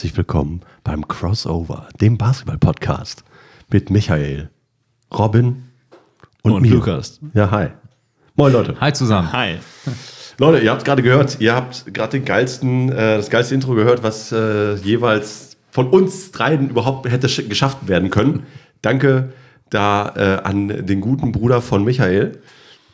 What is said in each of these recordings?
herzlich willkommen beim Crossover, dem Basketball-Podcast mit Michael, Robin und, Und mir. Lukas. Ja, hi. Moin Leute. Hi zusammen. Hi. Leute, ihr habt gerade gehört, ihr habt gerade den geilsten, äh, das geilste Intro gehört, was äh, jeweils von uns dreien überhaupt hätte sch- geschafft werden können. Danke da äh, an den guten Bruder von Michael.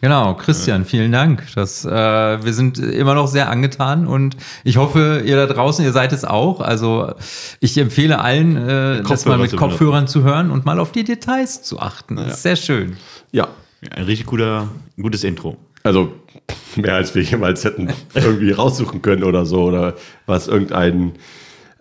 Genau, Christian, vielen Dank. Das, äh, wir sind immer noch sehr angetan und ich hoffe, ihr da draußen, ihr seid es auch. Also ich empfehle allen, äh, das mal mit Kopfhörern zu hören und mal auf die Details zu achten. Ist sehr schön. Ja, Ein richtig guter, gutes Intro. Also mehr als wir jemals hätten irgendwie raussuchen können oder so oder was irgendein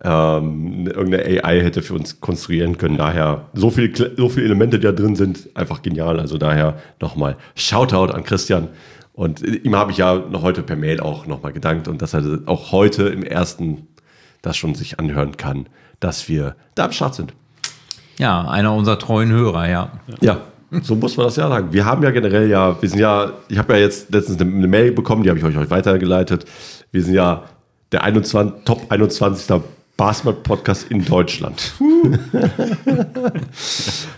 ähm, irgendeine AI hätte für uns konstruieren können. Daher so viele so viele Elemente, die da drin sind, einfach genial. Also daher nochmal Shoutout an Christian. Und ihm habe ich ja noch heute per Mail auch nochmal gedankt und dass er auch heute im ersten das schon sich anhören kann, dass wir da am Start sind. Ja, einer unserer treuen Hörer, ja. Ja, so muss man das ja sagen. Wir haben ja generell ja, wir sind ja, ich habe ja jetzt letztens eine, Mail bekommen, die habe ich euch, euch weitergeleitet. Wir sind ja der 21, Top 21. Basketball-Podcast in Deutschland.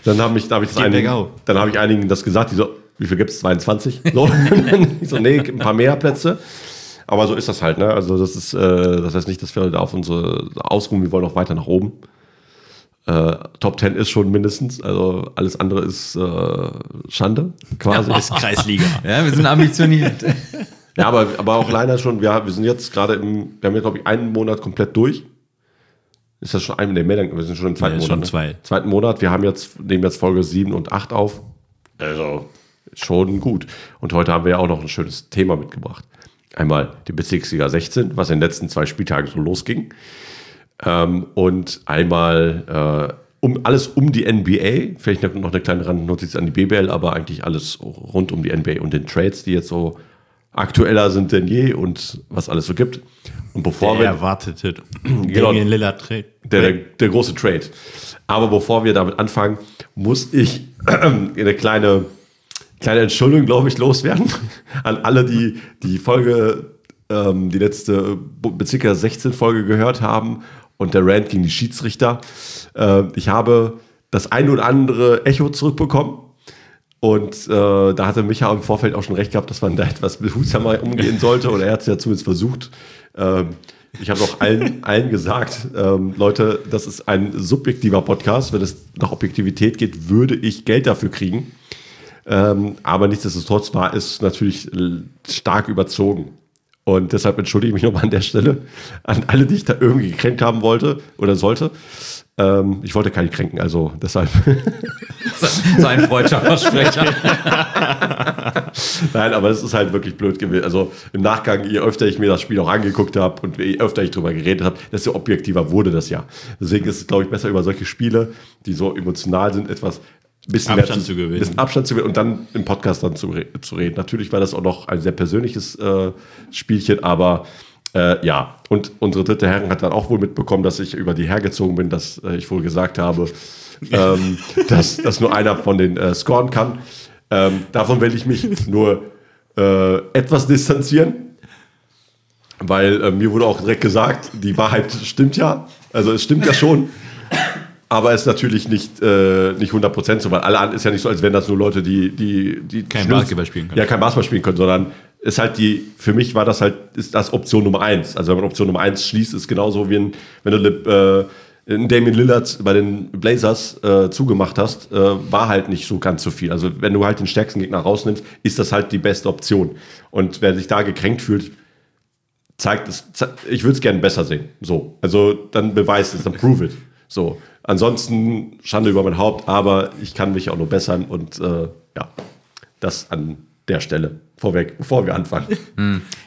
dann habe ich, da hab ich, einigen, dann habe ich einigen das gesagt, die so, wie viel gibt es? 22? So, so, nee, ein paar mehr Plätze. Aber so ist das halt, ne? Also das ist, äh, das heißt nicht, dass wir da auf unsere ausruhen, wir wollen auch weiter nach oben. Äh, Top 10 ist schon mindestens, also alles andere ist äh, Schande, quasi. Ist Kreisliga. Ja, wir sind ambitioniert. Ja, aber, aber auch leider schon, wir, wir sind jetzt gerade im, wir haben jetzt, glaube ich, einen Monat komplett durch. Ist das schon ein, nee, mehr, wir sind schon im zweiten Ja, Monat. schon ne? zwei. Zweiten Monat, wir haben jetzt, nehmen jetzt Folge 7 und 8 auf. Also, schon gut. Und heute haben wir ja auch noch ein schönes Thema mitgebracht. Einmal die Bezirksliga 16, was in den letzten zwei Spieltagen so losging. Ähm, und einmal äh, um alles um die NBA, vielleicht noch noch eine kleine Randnotiz an die BBL, aber eigentlich alles rund um die NBA und den Trades, die jetzt so aktueller sind denn je und was alles so gibt. Und bevor Der wir erwartete Genau. Damian Lillard Trade. der, der, der große Trade. Aber bevor wir damit anfangen, muss ich eine kleine, kleine Entschuldigung, glaube ich, loswerden an alle, die die Folge, ähm, die letzte Bezirka 16 Folge gehört haben und der Rant gegen die Schiedsrichter. Äh, ich habe das ein oder andere Echo zurückbekommen. Und äh, da hatte Micha im Vorfeld auch schon recht gehabt, dass man da etwas behutsamer umgehen sollte. Oder er hat es ja zumindest versucht. Ähm, ich habe auch allen, allen gesagt, ähm, Leute, das ist ein subjektiver Podcast. Wenn es nach Objektivität geht, würde ich Geld dafür kriegen. Ähm, aber nichtsdestotrotz war es natürlich l- stark überzogen. Und deshalb entschuldige ich mich nochmal an der Stelle an alle, die ich da irgendwie gekränkt haben wollte oder sollte. Ähm, ich wollte keine kränken, also deshalb. So ein freudscher Versprecher. Nein, aber es ist halt wirklich blöd gewesen. Also im Nachgang, je öfter ich mir das Spiel auch angeguckt habe und je öfter ich drüber geredet habe, desto objektiver wurde das ja. Deswegen ist es, glaube ich, besser über solche Spiele, die so emotional sind, etwas bisschen Abstand zu gewinnen. bisschen Abstand zu gewinnen und dann im Podcast dann zu, zu reden. Natürlich war das auch noch ein sehr persönliches äh, Spielchen, aber äh, ja. Und unsere dritte Herren hat dann auch wohl mitbekommen, dass ich über die hergezogen bin, dass äh, ich wohl gesagt habe, ähm, dass, dass nur einer von den äh, scoren kann. Ähm, davon will ich mich nur äh, etwas distanzieren, weil äh, mir wurde auch direkt gesagt, die Wahrheit stimmt ja. Also es stimmt ja schon. Aber es ist natürlich nicht, äh, nicht 100% so, weil alle anderen ist ja nicht so, als wären das nur Leute, die, die, die Kein schnell- Basketball spielen können. Ja, kein Basketball spielen können, sondern ist halt die, für mich war das halt, ist das Option Nummer eins. Also wenn man Option Nummer eins schließt, ist genauso wie ein, wenn du äh, einen Damien Lillard bei den Blazers äh, zugemacht hast, äh, war halt nicht so ganz so viel. Also wenn du halt den stärksten Gegner rausnimmst, ist das halt die beste Option. Und wer sich da gekränkt fühlt, zeigt es, ich würde es gerne besser sehen. So. Also dann beweist es, dann prove it. So. Ansonsten Schande über mein Haupt, aber ich kann mich auch nur bessern und äh, ja, das an der Stelle vorweg, bevor wir anfangen.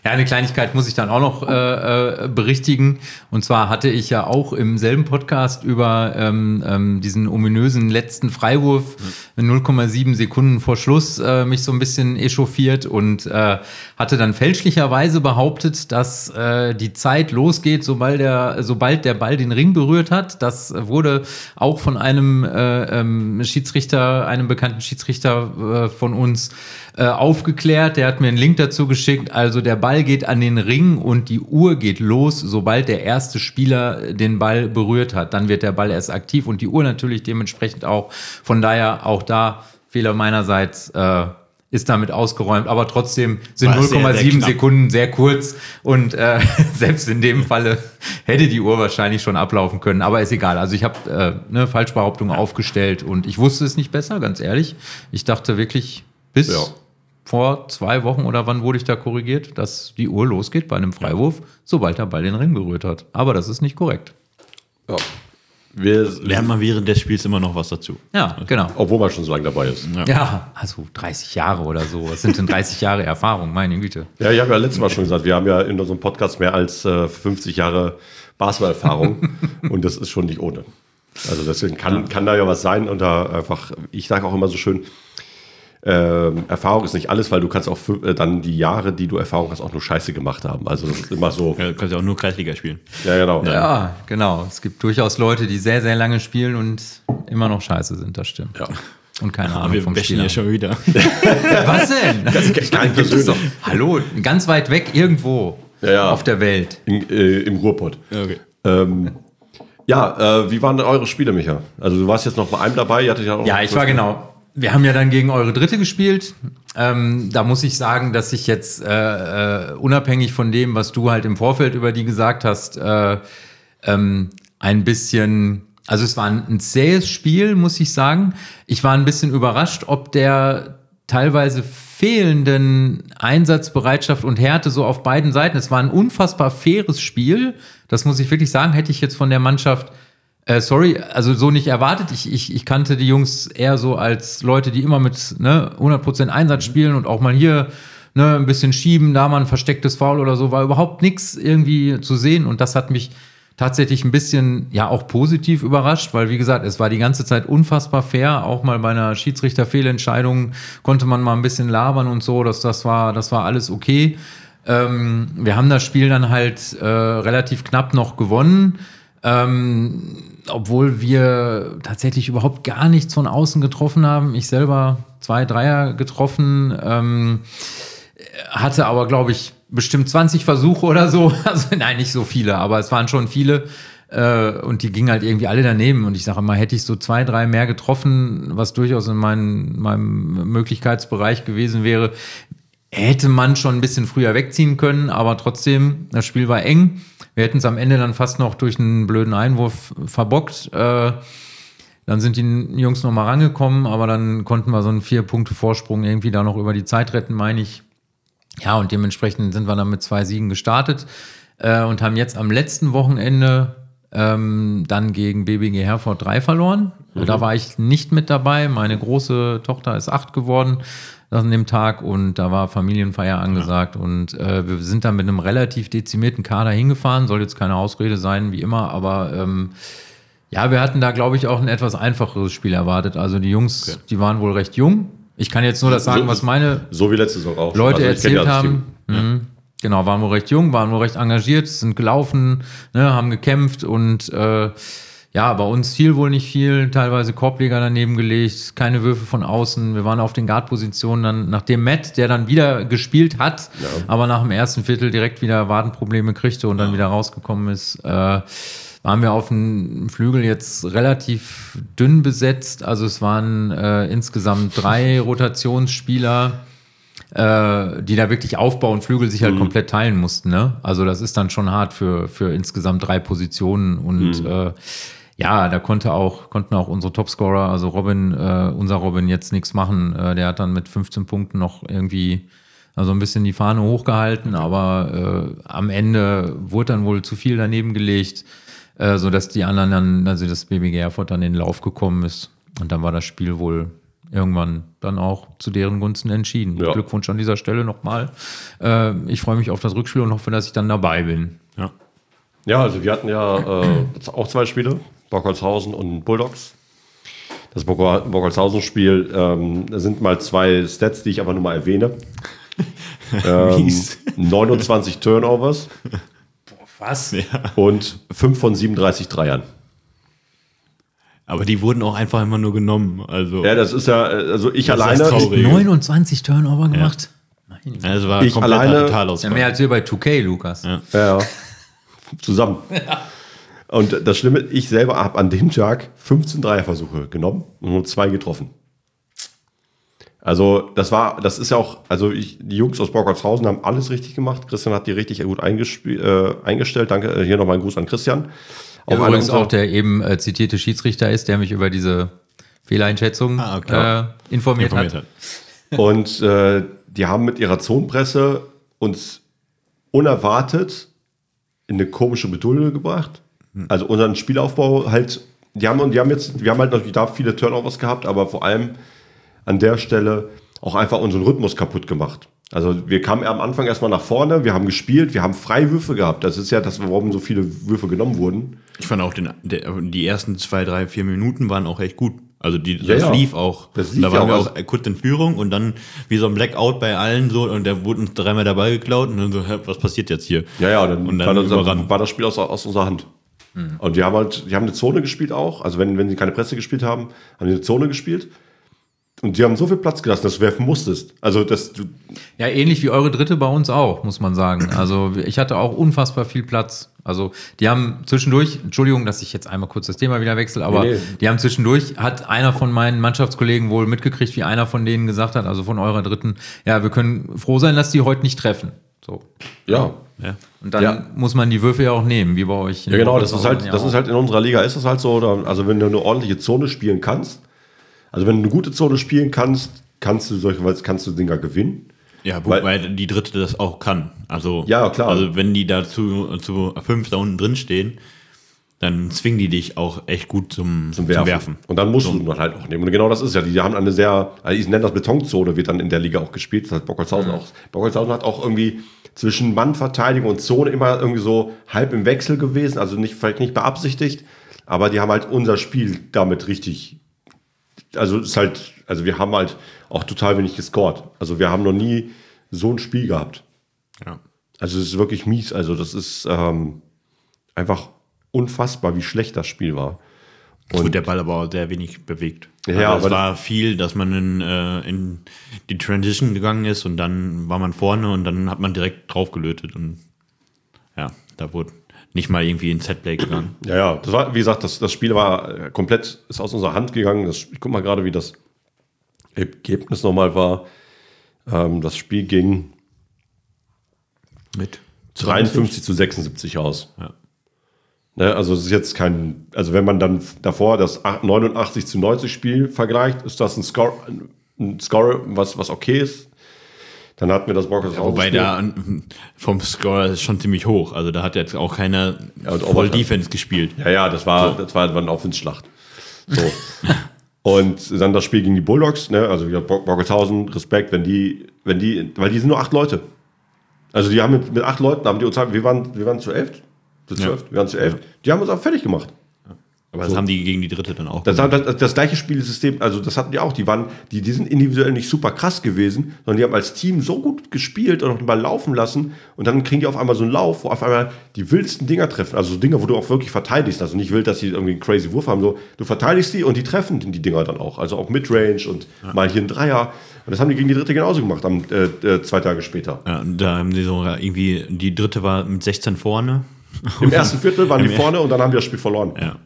Ja, eine Kleinigkeit muss ich dann auch noch äh, äh, berichtigen. Und zwar hatte ich ja auch im selben Podcast über ähm, ähm, diesen ominösen letzten Freiwurf 0,7 Sekunden vor Schluss äh, mich so ein bisschen echauffiert und äh, hatte dann fälschlicherweise behauptet, dass äh, die Zeit losgeht, sobald der, sobald der Ball den Ring berührt hat. Das wurde auch von einem äh, ähm, Schiedsrichter, einem bekannten Schiedsrichter von uns aufgeklärt. Der hat mir einen Link dazu geschickt. Also der Ball geht an den Ring und die Uhr geht los, sobald der erste Spieler den Ball berührt hat. Dann wird der Ball erst aktiv und die Uhr natürlich dementsprechend auch. Von daher auch da Fehler meinerseits. Äh, ist damit ausgeräumt, aber trotzdem sind War sehr, sehr 0,7 knapp. Sekunden sehr kurz und äh, selbst in dem Falle hätte die Uhr wahrscheinlich schon ablaufen können, aber ist egal. Also ich habe äh, eine Falschbehauptung aufgestellt und ich wusste es nicht besser, ganz ehrlich. Ich dachte wirklich bis Ja. Vor zwei Wochen oder wann wurde ich da korrigiert, dass die Uhr losgeht bei einem Freiwurf, sobald der Ball den Ring berührt hat. Aber das ist nicht korrekt. Ja. Wir, Lernt man während des Spiels immer noch was dazu. Ja, genau. obwohl man schon so lange dabei ist. Ja, also 30 Jahre oder so. Was sind denn 30 Jahre Erfahrung? Meine Güte. Ja, ich habe ja letztes Mal schon gesagt, wir haben ja in unserem Podcast mehr als äh, 50 Jahre Basketballerfahrung und das ist schon nicht ohne. Also deswegen kann, kann da ja was sein und da einfach, ich sage auch immer so schön, ähm, Erfahrung ist nicht alles, weil du kannst auch äh, dann die Jahre, die du Erfahrung hast, auch nur Scheiße gemacht haben. Also das ist immer so. Ja, du kannst ja auch nur Kreisliga spielen. Ja, genau. Ja, genau. Es gibt durchaus Leute, die sehr, sehr lange spielen und immer noch scheiße sind, das stimmt. Ja. Und keine Aber Ahnung wir vom bashen Spiel. ja haben. schon wieder. Was denn? Das gar nicht persönlich. Hallo, ganz weit weg irgendwo Ja, ja. auf der Welt. Im, äh, im Ruhrpott. Okay. Ähm, ja, äh, wie waren denn eure Spiele, Micha? Also du warst jetzt noch bei einem dabei, ihr hattet ja auch Ja, ich war genau. Wir haben ja dann gegen eure Dritte gespielt. Ähm, da muss ich sagen, dass ich jetzt äh, äh, unabhängig von dem, was du halt im Vorfeld über die gesagt hast, äh, ähm, ein bisschen, also es war ein, ein zähes Spiel, muss ich sagen. Ich war ein bisschen überrascht, ob der teilweise fehlenden Einsatzbereitschaft und Härte so auf beiden Seiten. Es war ein unfassbar faires Spiel. Das muss ich wirklich sagen, hätte ich jetzt von der Mannschaft äh, sorry, also so nicht erwartet. Ich, ich, ich kannte die Jungs eher so als Leute, die immer mit ne, 100% Einsatz spielen und auch mal hier ne, ein bisschen schieben, da mal ein verstecktes Foul oder so, war überhaupt nichts irgendwie zu sehen und das hat mich tatsächlich ein bisschen ja auch positiv überrascht, weil wie gesagt, es war die ganze Zeit unfassbar fair, auch mal bei einer Schiedsrichterfehlentscheidung konnte man mal ein bisschen labern und so, dass das war das war alles okay. Ähm, wir haben das Spiel dann halt äh, relativ knapp noch gewonnen. Ähm, obwohl wir tatsächlich überhaupt gar nichts von außen getroffen haben. Ich selber zwei Dreier getroffen, ähm, hatte aber, glaube ich, bestimmt 20 Versuche oder so. Also nein, nicht so viele, aber es waren schon viele. Äh, und die gingen halt irgendwie alle daneben. Und ich sage immer, hätte ich so zwei, drei mehr getroffen, was durchaus in mein, meinem Möglichkeitsbereich gewesen wäre, hätte man schon ein bisschen früher wegziehen können, aber trotzdem, das Spiel war eng. Wir hätten es am Ende dann fast noch durch einen blöden Einwurf verbockt. Äh, dann sind die Jungs noch mal rangekommen, aber dann konnten wir so einen vier Punkte Vorsprung irgendwie da noch über die Zeit retten, meine ich. Ja, und dementsprechend sind wir dann mit zwei Siegen gestartet äh, und haben jetzt am letzten Wochenende ähm, dann gegen BBG Herford 3 verloren. Da war ich nicht mit dabei. Meine große Tochter ist acht geworden an dem Tag und da war Familienfeier angesagt und äh, wir sind dann mit einem relativ dezimierten Kader hingefahren. Soll jetzt keine Ausrede sein, wie immer, aber ähm, ja, wir hatten da, glaube ich, auch ein etwas einfacheres Spiel erwartet. Also die Jungs, die waren wohl recht jung. Ich kann jetzt nur das sagen, So- was meine So. Leute Also ja erzählt haben. Mhm. Genau, waren wohl recht jung, waren wohl recht engagiert, sind gelaufen, ne, haben gekämpft und äh, ja, bei uns fiel wohl nicht viel, teilweise Korbleger daneben gelegt, keine Würfe von außen. Wir waren auf den Guard-Positionen dann, nachdem Matt, der dann wieder gespielt hat, aber nach dem ersten Viertel direkt wieder Wadenprobleme kriegte und dann wieder rausgekommen ist, äh, waren wir auf dem Flügel jetzt relativ dünn besetzt. Also es waren äh, insgesamt drei Rotationsspieler äh, die da wirklich Aufbau und Flügel sich halt komplett teilen mussten. Ne? Also das ist dann schon hart für, für insgesamt drei Positionen und äh, ja, da konnte auch, konnten auch unsere Topscorer, also Robin, äh, unser Robin jetzt nichts machen. Äh, der hat dann mit 15 Punkten noch irgendwie also ein bisschen die Fahne hochgehalten, aber äh, am Ende wurde dann wohl zu viel daneben gelegt, äh, sodass die anderen dann, also das BBG Erfurt dann in den Lauf gekommen ist. Und dann war das Spiel wohl irgendwann dann auch zu deren Gunsten entschieden. Ja. Glückwunsch an dieser Stelle nochmal. Äh, ich freue mich auf das Rückspiel und hoffe, dass ich dann dabei bin. Ja. Ja, also wir hatten ja äh, auch zwei Spiele, Bockholzhausen und Bulldogs. Das Bock- Bockholzhausen-Spiel ähm, da sind mal zwei Stats, die ich aber nur mal erwähne. ähm, Mies. 29 Turnovers Was? und 5 von 37 Dreiern. Aber die wurden auch einfach immer nur genommen. Also Ja, das ist ja, also ich Das alleine, traurig. 29 Turnover gemacht? Meine Also war Ich kompletter alleine- Ja, Totalausfall. mehr als wir bei 2K, Lukas. Ja. Ja, ja. Und das Schlimme, ich selber habe an dem Tag 15 Dreierversuche genommen und nur zwei getroffen. Also, das war, das ist ja auch, also ich, die Jungs aus Borgholzhausen haben alles richtig gemacht. Christian hat die richtig gut äh, eingestellt. Danke, äh, hier nochmal ein Gruß an Christian. Der Auch übrigens auch der eben äh, zitierte Schiedsrichter ist, der mich über diese Fehleinschätzung Ah, okay. äh, informiert, informiert hat. hat. Und äh, die haben mit ihrer Zonenpresse uns unerwartet in eine komische Bedulde gebracht. Also unseren Spielaufbau halt, die haben, die haben jetzt, wir haben halt natürlich da viele Turnovers gehabt, aber vor allem an der Stelle auch einfach unseren Rhythmus kaputt gemacht. Also wir kamen am Anfang erstmal nach vorne, wir haben gespielt, wir haben Freiwürfe gehabt. Das ist ja das, warum so viele Würfe genommen wurden. Ich fand auch, den, der, die ersten zwei, drei, vier Minuten waren auch echt gut. Also die, Ja, das ja. lief auch. Das lief da ja waren wir auch. kurz in Führung und dann wie so ein Blackout bei allen so und der wurde uns dreimal dabei geklaut und dann so, hä, was passiert jetzt hier? Ja, ja, dann, Und dann war, das, überrannt. war das Spiel aus, aus unserer Hand. Und wir haben halt, die haben eine Zone gespielt auch. Also wenn, wenn sie keine Presse gespielt haben, haben die eine Zone gespielt. Und die haben so viel Platz gelassen, dass du werfen musstest. Also das, du, Ja, ähnlich wie eure dritte bei uns auch, muss man sagen. Also ich hatte auch unfassbar viel Platz. Also die haben zwischendurch, Entschuldigung, dass ich jetzt einmal kurz das Thema wieder wechsle, aber Nee, nee. die haben zwischendurch, hat einer von meinen Mannschaftskollegen wohl mitgekriegt, wie einer von denen gesagt hat, also von eurer dritten, ja, wir können froh sein, dass die heute nicht treffen. So. ja. Ja. Und dann Ja. muss man die Würfe ja auch nehmen, wie bei euch. Ja, genau, das ist halt, das ist halt in unserer Liga ist das halt so. Oder, also wenn du eine ordentliche Zone spielen kannst, also wenn du eine gute Zone spielen kannst, kannst du solche, kannst du Dinger gewinnen. Ja, Weil- wobei die dritte das auch kann. Also, Ja, klar. Also wenn die da zu, zu fünf da unten drin stehen, dann zwingen die dich auch echt gut zum, zum Werfen. Und dann musst du ihn halt auch nehmen. Und genau das ist ja, die haben eine sehr, also ich nenne das Betonzone, wird dann in der Liga auch gespielt. Das hat Bockelshausen auch. Bockelshausen hat auch irgendwie zwischen Mannverteidigung und Zone immer irgendwie so halb im Wechsel gewesen, also nicht, vielleicht nicht beabsichtigt, aber die haben halt unser Spiel damit richtig, also ist halt, also wir haben halt auch total wenig gescored. Also wir haben noch nie so ein Spiel gehabt. Ja. Also es ist wirklich mies. Also das ist ähm, einfach unfassbar, wie schlecht das Spiel war. Wurde der Ball aber auch sehr wenig bewegt. Ja, also aber- es war viel, dass man in, äh, in die Transition gegangen ist und dann war man vorne und dann hat man direkt draufgelötet und ja, da wurde nicht mal irgendwie in Setplay gegangen. Ja, ja, das war, wie gesagt, das, das Spiel war komplett, ist aus unserer Hand gegangen. Das, ich guck mal gerade, wie das Ergebnis nochmal war. Ähm, das Spiel ging Mit 53 zu 76 aus. Ja. Ne, also es ist jetzt kein, also wenn man dann davor das 89 zu 90 Spiel vergleicht, ist das ein Score, ein Score was, was okay ist. Dann hatten wir das Brockers Ja, wobei da ähm, vom Score ist schon ziemlich hoch. Also da hat jetzt auch keiner Ja, voll. Defense gespielt. Ja, ja, das war, das war, war eine Aufwindsschlacht. So. und dann das Spiel gegen die Bulldogs, ne? also wie gesagt, Bo- Bockelshausen, Respekt, wenn die, wenn die, weil die sind nur acht Leute. Also die haben mit, mit acht Leuten, haben die uns, wir waren, wir waren zu elf, zu Ja. zwölf, wir waren zu elf, die haben uns auch fertig gemacht. Aber das haben die gegen die dritte dann auch. Das, das, das, das gleiche Spielsystem, also das hatten die auch, die waren, die, die sind individuell nicht super krass gewesen, sondern die haben als Team so gut gespielt und auch Ball laufen lassen und dann kriegen die auf einmal so einen Lauf, wo auf einmal die wildesten Dinger treffen, also so Dinger, wo du auch wirklich verteidigst, also nicht wild, dass sie irgendwie einen crazy Wurf haben, so, du verteidigst die und die treffen die Dinger dann auch, also auch Midrange und mal hier ein Dreier und das haben die gegen die dritte genauso gemacht, am, äh, äh, zwei Tage später. ja, da haben die so irgendwie, die dritte war mit 16 vorne. Im ersten Viertel waren die vorne und dann haben die das Spiel verloren. Ja.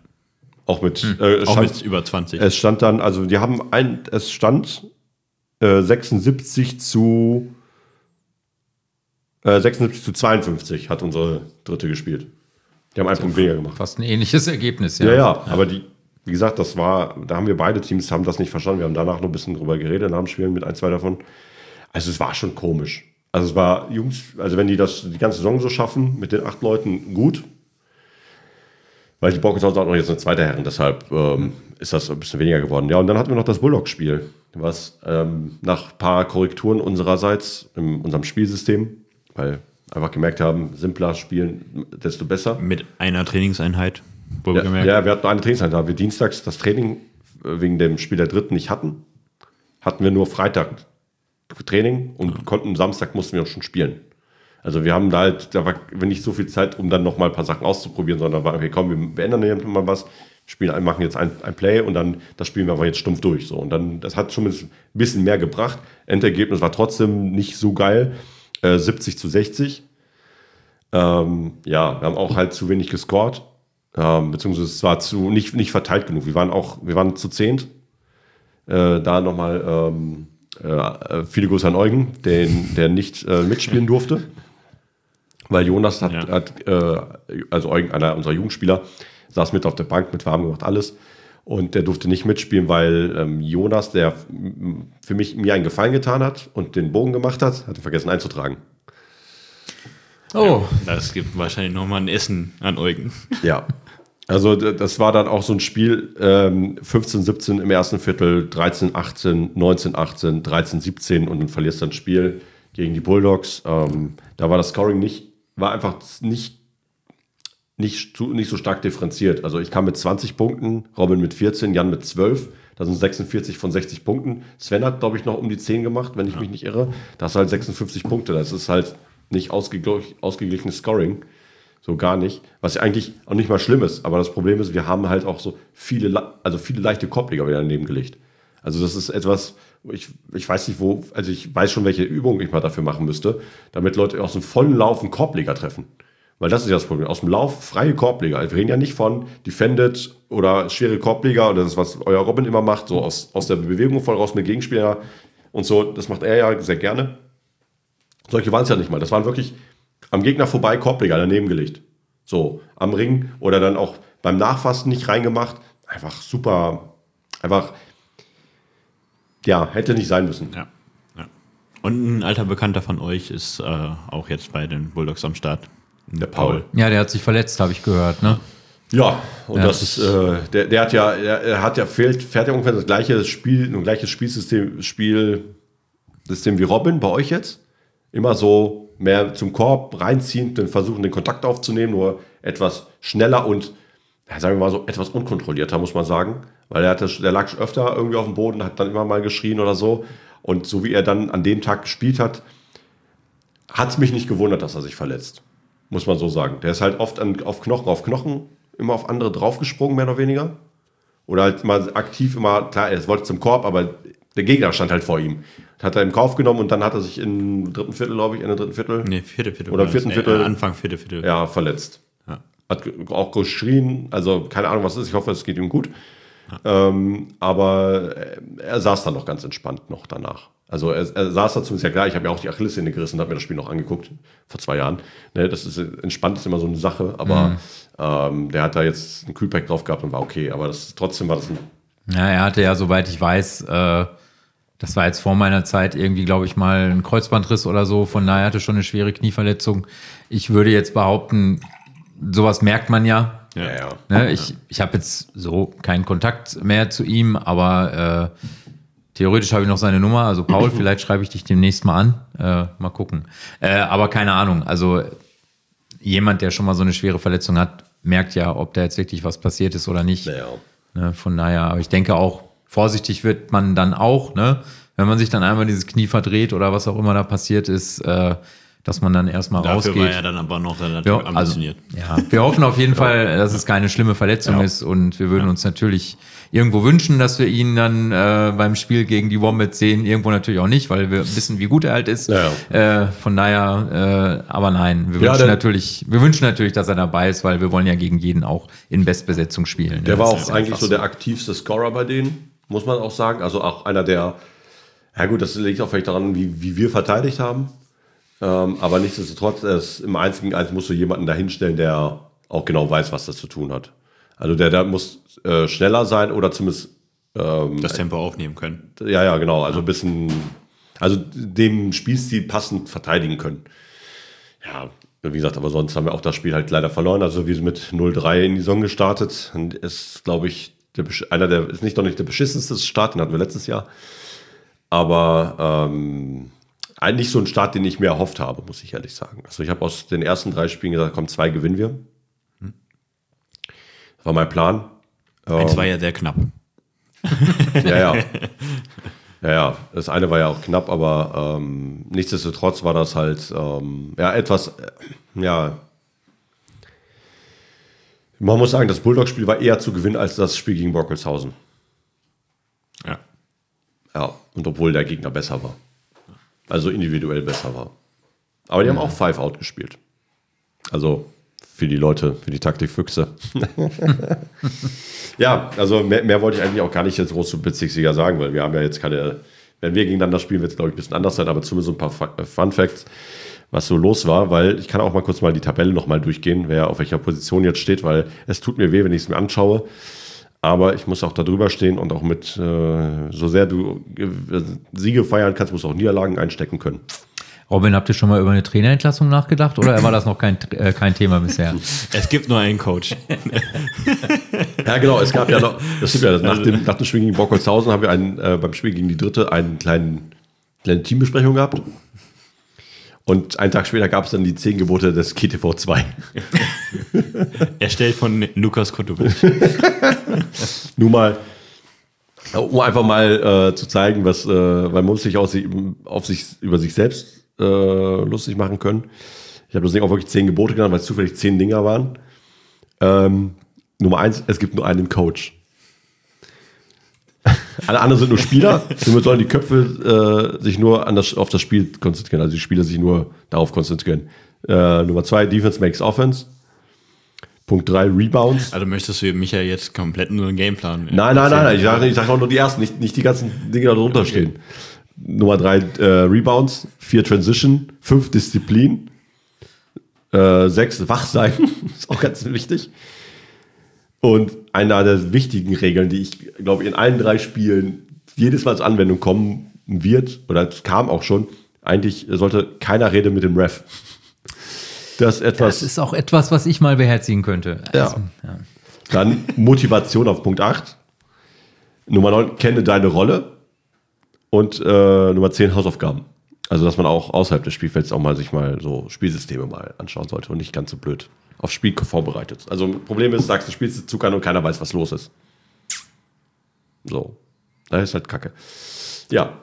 Auch mit, äh, es Auch stand- mit über 20. Es stand dann, also die haben ein, es stand äh, 76 zu äh, 76 zu 52 hat unsere dritte gespielt. Die haben einen Punkt weniger gemacht. Fast ein ähnliches Ergebnis, Ja, ja, aber die, wie gesagt, das war, da haben wir beide Teams haben das nicht verstanden. Wir haben danach noch ein bisschen drüber geredet nach dem Spielen mit ein, zwei davon. Also es war schon komisch. Also es war, Jungs, also wenn die das die ganze Saison so schaffen, mit den acht Leuten gut, weil die Bockens auch noch jetzt eine zweite Herren, deshalb ähm, ist das ein bisschen weniger geworden. Ja, und dann hatten wir noch das Bullock-Spiel, was ähm, nach ein paar Korrekturen unsererseits in unserem Spielsystem, weil einfach gemerkt haben, simpler spielen, desto besser. Mit einer Trainingseinheit, wo wir Ja, gemerkt ja, wir hatten eine Trainingseinheit. Da wir dienstags das Training äh, wegen dem Spiel der Dritten nicht hatten, hatten wir nur Freitag Training und konnten Samstag mussten wir auch schon spielen. Also wir haben da halt, da war nicht so viel Zeit, um dann noch mal ein paar Sachen auszuprobieren, sondern war, okay, komm, wir beenden hier mal was. spielen, machen jetzt ein, ein Play und dann das spielen wir aber jetzt stumpf durch. So. Und dann, das hat zumindest ein bisschen mehr gebracht. Endergebnis war trotzdem nicht so geil. Äh, 70 zu 60. Ähm, ja, wir haben auch halt zu wenig gescored. Ähm, beziehungsweise es war zu nicht, nicht verteilt genug. Wir waren auch, wir waren zu zehnt. Äh, da nochmal ähm, äh, viele Grüße an Eugen, den, der nicht äh, mitspielen durfte. Weil Jonas hat, Ja. hat äh, also Eugen, einer unserer Jugendspieler, saß mit auf der Bank, mit warm gemacht, alles. Und der durfte nicht mitspielen, weil ähm, Jonas, der für mich mir einen Gefallen getan hat und den Bogen gemacht hat, hatte vergessen einzutragen. Oh, Das gibt wahrscheinlich nochmal ein Essen an Eugen. Ja. Also das war dann auch so ein Spiel, ähm, 15, 17 im ersten Viertel, 13, 18, 19, 18, 13, 17 und dann verlierst du ein Spiel gegen die Bulldogs. Ähm, da war das Scoring nicht, war einfach nicht, nicht, nicht so stark differenziert. Also ich kam mit 20 Punkten, Robin mit 14, Jan mit 12. Das sind 46 von 60 Punkten. Sven hat, glaube ich, noch um die 10 gemacht, wenn ich mich nicht irre. Das ist halt 56 Punkte. Das ist halt nicht ausgeglich, ausgeglichenes Scoring. So gar nicht. Was ja eigentlich auch nicht mal schlimm ist. Aber das Problem ist, wir haben halt auch so viele, le- also viele leichte Korbleger wieder daneben gelegt. Also das ist etwas, ich, ich weiß nicht wo, also ich weiß schon, welche Übungen ich mal dafür machen müsste, damit Leute aus dem vollen Lauf einen Korbleger treffen. Weil das ist ja das Problem. Aus dem Lauf freie Korbleger. Wir reden ja nicht von Defended oder schwere Korbleger oder das, was euer Robin immer macht, so aus, aus der Bewegung voll raus mit Gegenspieler und so. Das macht er ja sehr gerne. Solche waren es ja nicht mal. Das waren wirklich am Gegner vorbei Korbleger daneben gelegt. So, am Ring oder dann auch beim Nachfassen nicht reingemacht. Einfach super, einfach, ja, hätte nicht sein müssen. Ja. ja. Und ein alter Bekannter von euch ist äh, auch jetzt bei den Bulldogs am Start. Der Paul. ja, der hat sich verletzt, habe ich gehört, ne? Ja, und Ja. das ist, äh, der, der hat ja, er, er hat ja, fehlt, fährt ja ungefähr das gleiche Spiel, ein gleiches Spielsystem, Spielsystem wie Robin bei euch jetzt. Immer so mehr zum Korb reinziehen, dann versuchen, den Kontakt aufzunehmen, nur etwas schneller und, sagen wir mal so, etwas unkontrollierter, muss man sagen. Weil er hatte, der lag öfter irgendwie auf dem Boden, hat dann immer mal geschrien oder so. Und so wie er dann an dem Tag gespielt hat, hat es mich nicht gewundert, dass er sich verletzt. Muss man so sagen. Der ist halt oft an, auf Knochen auf Knochen immer auf andere draufgesprungen, mehr oder weniger. Oder halt mal aktiv immer, klar, er wollte zum Korb, aber der Gegner stand halt vor ihm. Hat er im Kauf genommen und dann hat er sich im dritten Viertel, glaube ich, in der dritten Viertel, Nee, vierte Viertel. Oder vierten das. Viertel. Äh, Anfang vierte Viertel. ja, verletzt. Ja. Hat auch geschrien, also keine Ahnung, was es ist. Ich hoffe, es geht ihm gut. Ähm, aber äh, er saß dann noch ganz entspannt noch danach. Also er, er saß da zumindest ja klar, ich habe mir auch die Achillessehne gerissen und habe mir das Spiel noch angeguckt, vor zwei Jahren. Ne, das ist entspannt ist immer so eine Sache, aber ähm, der hat da jetzt ein Kühlpack drauf gehabt und war okay. Aber das trotzdem war das ein Ja, er hatte ja, soweit ich weiß, äh, das war jetzt vor meiner Zeit irgendwie, glaube ich, mal ein Kreuzbandriss oder so. Von daher hatte schon eine schwere Knieverletzung. Ich würde jetzt behaupten, sowas merkt man ja. Ja. ja. Ne? Ich, ich habe jetzt so keinen Kontakt mehr zu ihm, aber äh, theoretisch habe ich noch seine Nummer. Also Paul, vielleicht schreibe ich dich demnächst mal an. Äh, mal gucken. Äh, aber keine Ahnung. Also jemand, der schon mal so eine schwere Verletzung hat, merkt ja, ob da jetzt wirklich was passiert ist oder nicht. Ja. Ne, von daher, aber ich denke auch, vorsichtig wird man dann auch, ne? Wenn man sich dann einmal dieses Knie verdreht oder was auch immer da passiert ist, äh, dass man dann erstmal Dafür rausgeht. war er dann aber noch relativ Ja, also, ambitioniert. ja, wir hoffen auf jeden Fall, dass es keine schlimme Verletzung Ja. ist und wir würden uns natürlich irgendwo wünschen, dass wir ihn dann äh, beim Spiel gegen die Wombats sehen. Irgendwo natürlich auch nicht, weil wir wissen, wie gut er halt ist. Ja, Äh, von daher, äh, aber nein, wir Ja, wünschen natürlich, wir wünschen natürlich, dass er dabei ist, weil wir wollen ja gegen jeden auch in Bestbesetzung spielen. Der ne? war auch eigentlich so der aktivste Scorer bei denen, muss man auch sagen. Also auch einer der, ja gut, das liegt auch vielleicht daran, wie, wie wir verteidigt haben. Ähm, aber nichtsdestotrotz, ist im einzigen Eins musst du jemanden dahinstellen, der auch genau weiß, was das zu tun hat. Also der, der muss äh, schneller sein oder zumindest, Das Tempo aufnehmen können. ja, ja, genau, also ein bisschen, also dem Spielstil passend verteidigen können. Ja, wie gesagt, aber sonst haben wir auch das Spiel halt leider verloren. Also wir sind mit 0-3 in die Saison gestartet. Und ist, glaube ich, der, einer der, ist nicht doch nicht der beschissenste Start, den hatten wir letztes Jahr. Aber ähm, eigentlich so ein Start, den ich mir erhofft habe, muss ich ehrlich sagen. Also ich habe aus den ersten drei Spielen gesagt, komm, zwei gewinnen wir. Das war mein Plan. Eins war ja sehr knapp. Ja, ja. Ja, ja. Das eine war ja auch knapp, aber ähm, nichtsdestotrotz war das halt ähm, ja etwas, äh, ja, Man muss sagen, das Bulldog-Spiel war eher zu gewinnen als das Spiel gegen Bockelshausen. Ja. Ja, und obwohl der Gegner besser war. Also individuell besser war. Aber die haben auch Five-Out gespielt. Also für die Leute, für die Taktikfüchse. ja, also mehr, mehr wollte ich eigentlich auch gar nicht jetzt groß zu Bezirksliga sagen, weil wir haben ja jetzt keine, wenn wir gegeneinander spielen, wird es glaube ich ein bisschen anders sein, aber zumindest ein paar Fu- Fun Facts, was so los war, weil ich kann auch mal kurz mal die Tabelle nochmal durchgehen, wer auf welcher Position jetzt steht, weil es tut mir weh, wenn ich es mir anschaue. Aber ich muss auch da drüber stehen und auch mit, äh, so sehr du äh, Siege feiern kannst, musst du auch Niederlagen einstecken können. Robin, habt ihr schon mal über eine Trainerentlassung nachgedacht oder war das noch kein, äh, kein Thema bisher? Es gibt nur einen Coach. Ja, genau, es gab ja noch, das stimmt ja, nach dem, nach dem Spiel gegen Bockelshausen haben wir einen, äh, beim Spiel gegen die Dritte einen kleinen, kleine Teambesprechung gehabt. Und einen Tag später gab es dann die zehn Gebote des KTV 2. Erstellt von Lukas Kotovic. Nur mal, um einfach mal äh, zu zeigen, was, äh, weil man muss sich, sich auf sich über sich selbst äh, lustig machen können. Ich habe das Ding auch wirklich zehn Gebote genannt, weil es zufällig zehn Dinger waren. Ähm, Nummer eins, es gibt nur einen Coach. Alle anderen sind nur Spieler. Somit sollen die Köpfe äh, sich nur an das, auf das Spiel konzentrieren. Also die Spieler sich nur darauf konzentrieren. Äh, Nummer zwei, Defense makes Offense. Punkt drei, Rebounds. Also möchtest du mich ja jetzt komplett nur einen Gameplan. Nein, nein, nein, nein. Ich sage ich sag auch nur die ersten, nicht, nicht die ganzen Dinge, die da drunter stehen. Nummer drei, äh, Rebounds. Vier, Transition. Fünf, Disziplin. Äh, sechs, wach sein. ist auch ganz wichtig. Und eine der wichtigen Regeln, die ich glaube, in allen drei Spielen jedes Mal zur Anwendung kommen wird, oder es kam auch schon, eigentlich sollte keiner reden mit dem Ref. Das ist etwas. Das ist auch etwas, was ich mal beherzigen könnte. Ja. Also, ja. Dann Motivation auf Punkt 8. Nummer 9, kenne deine Rolle. Und äh, Nummer 10, Hausaufgaben. Also, dass man auch außerhalb des Spielfelds auch mal sich mal so Spielsysteme mal anschauen sollte und nicht ganz so blöd aufs Spiel vorbereitet. Also, Problem ist, sagst du, spielst du Zucker und keiner weiß, was los ist. So. Das ist halt kacke. Ja.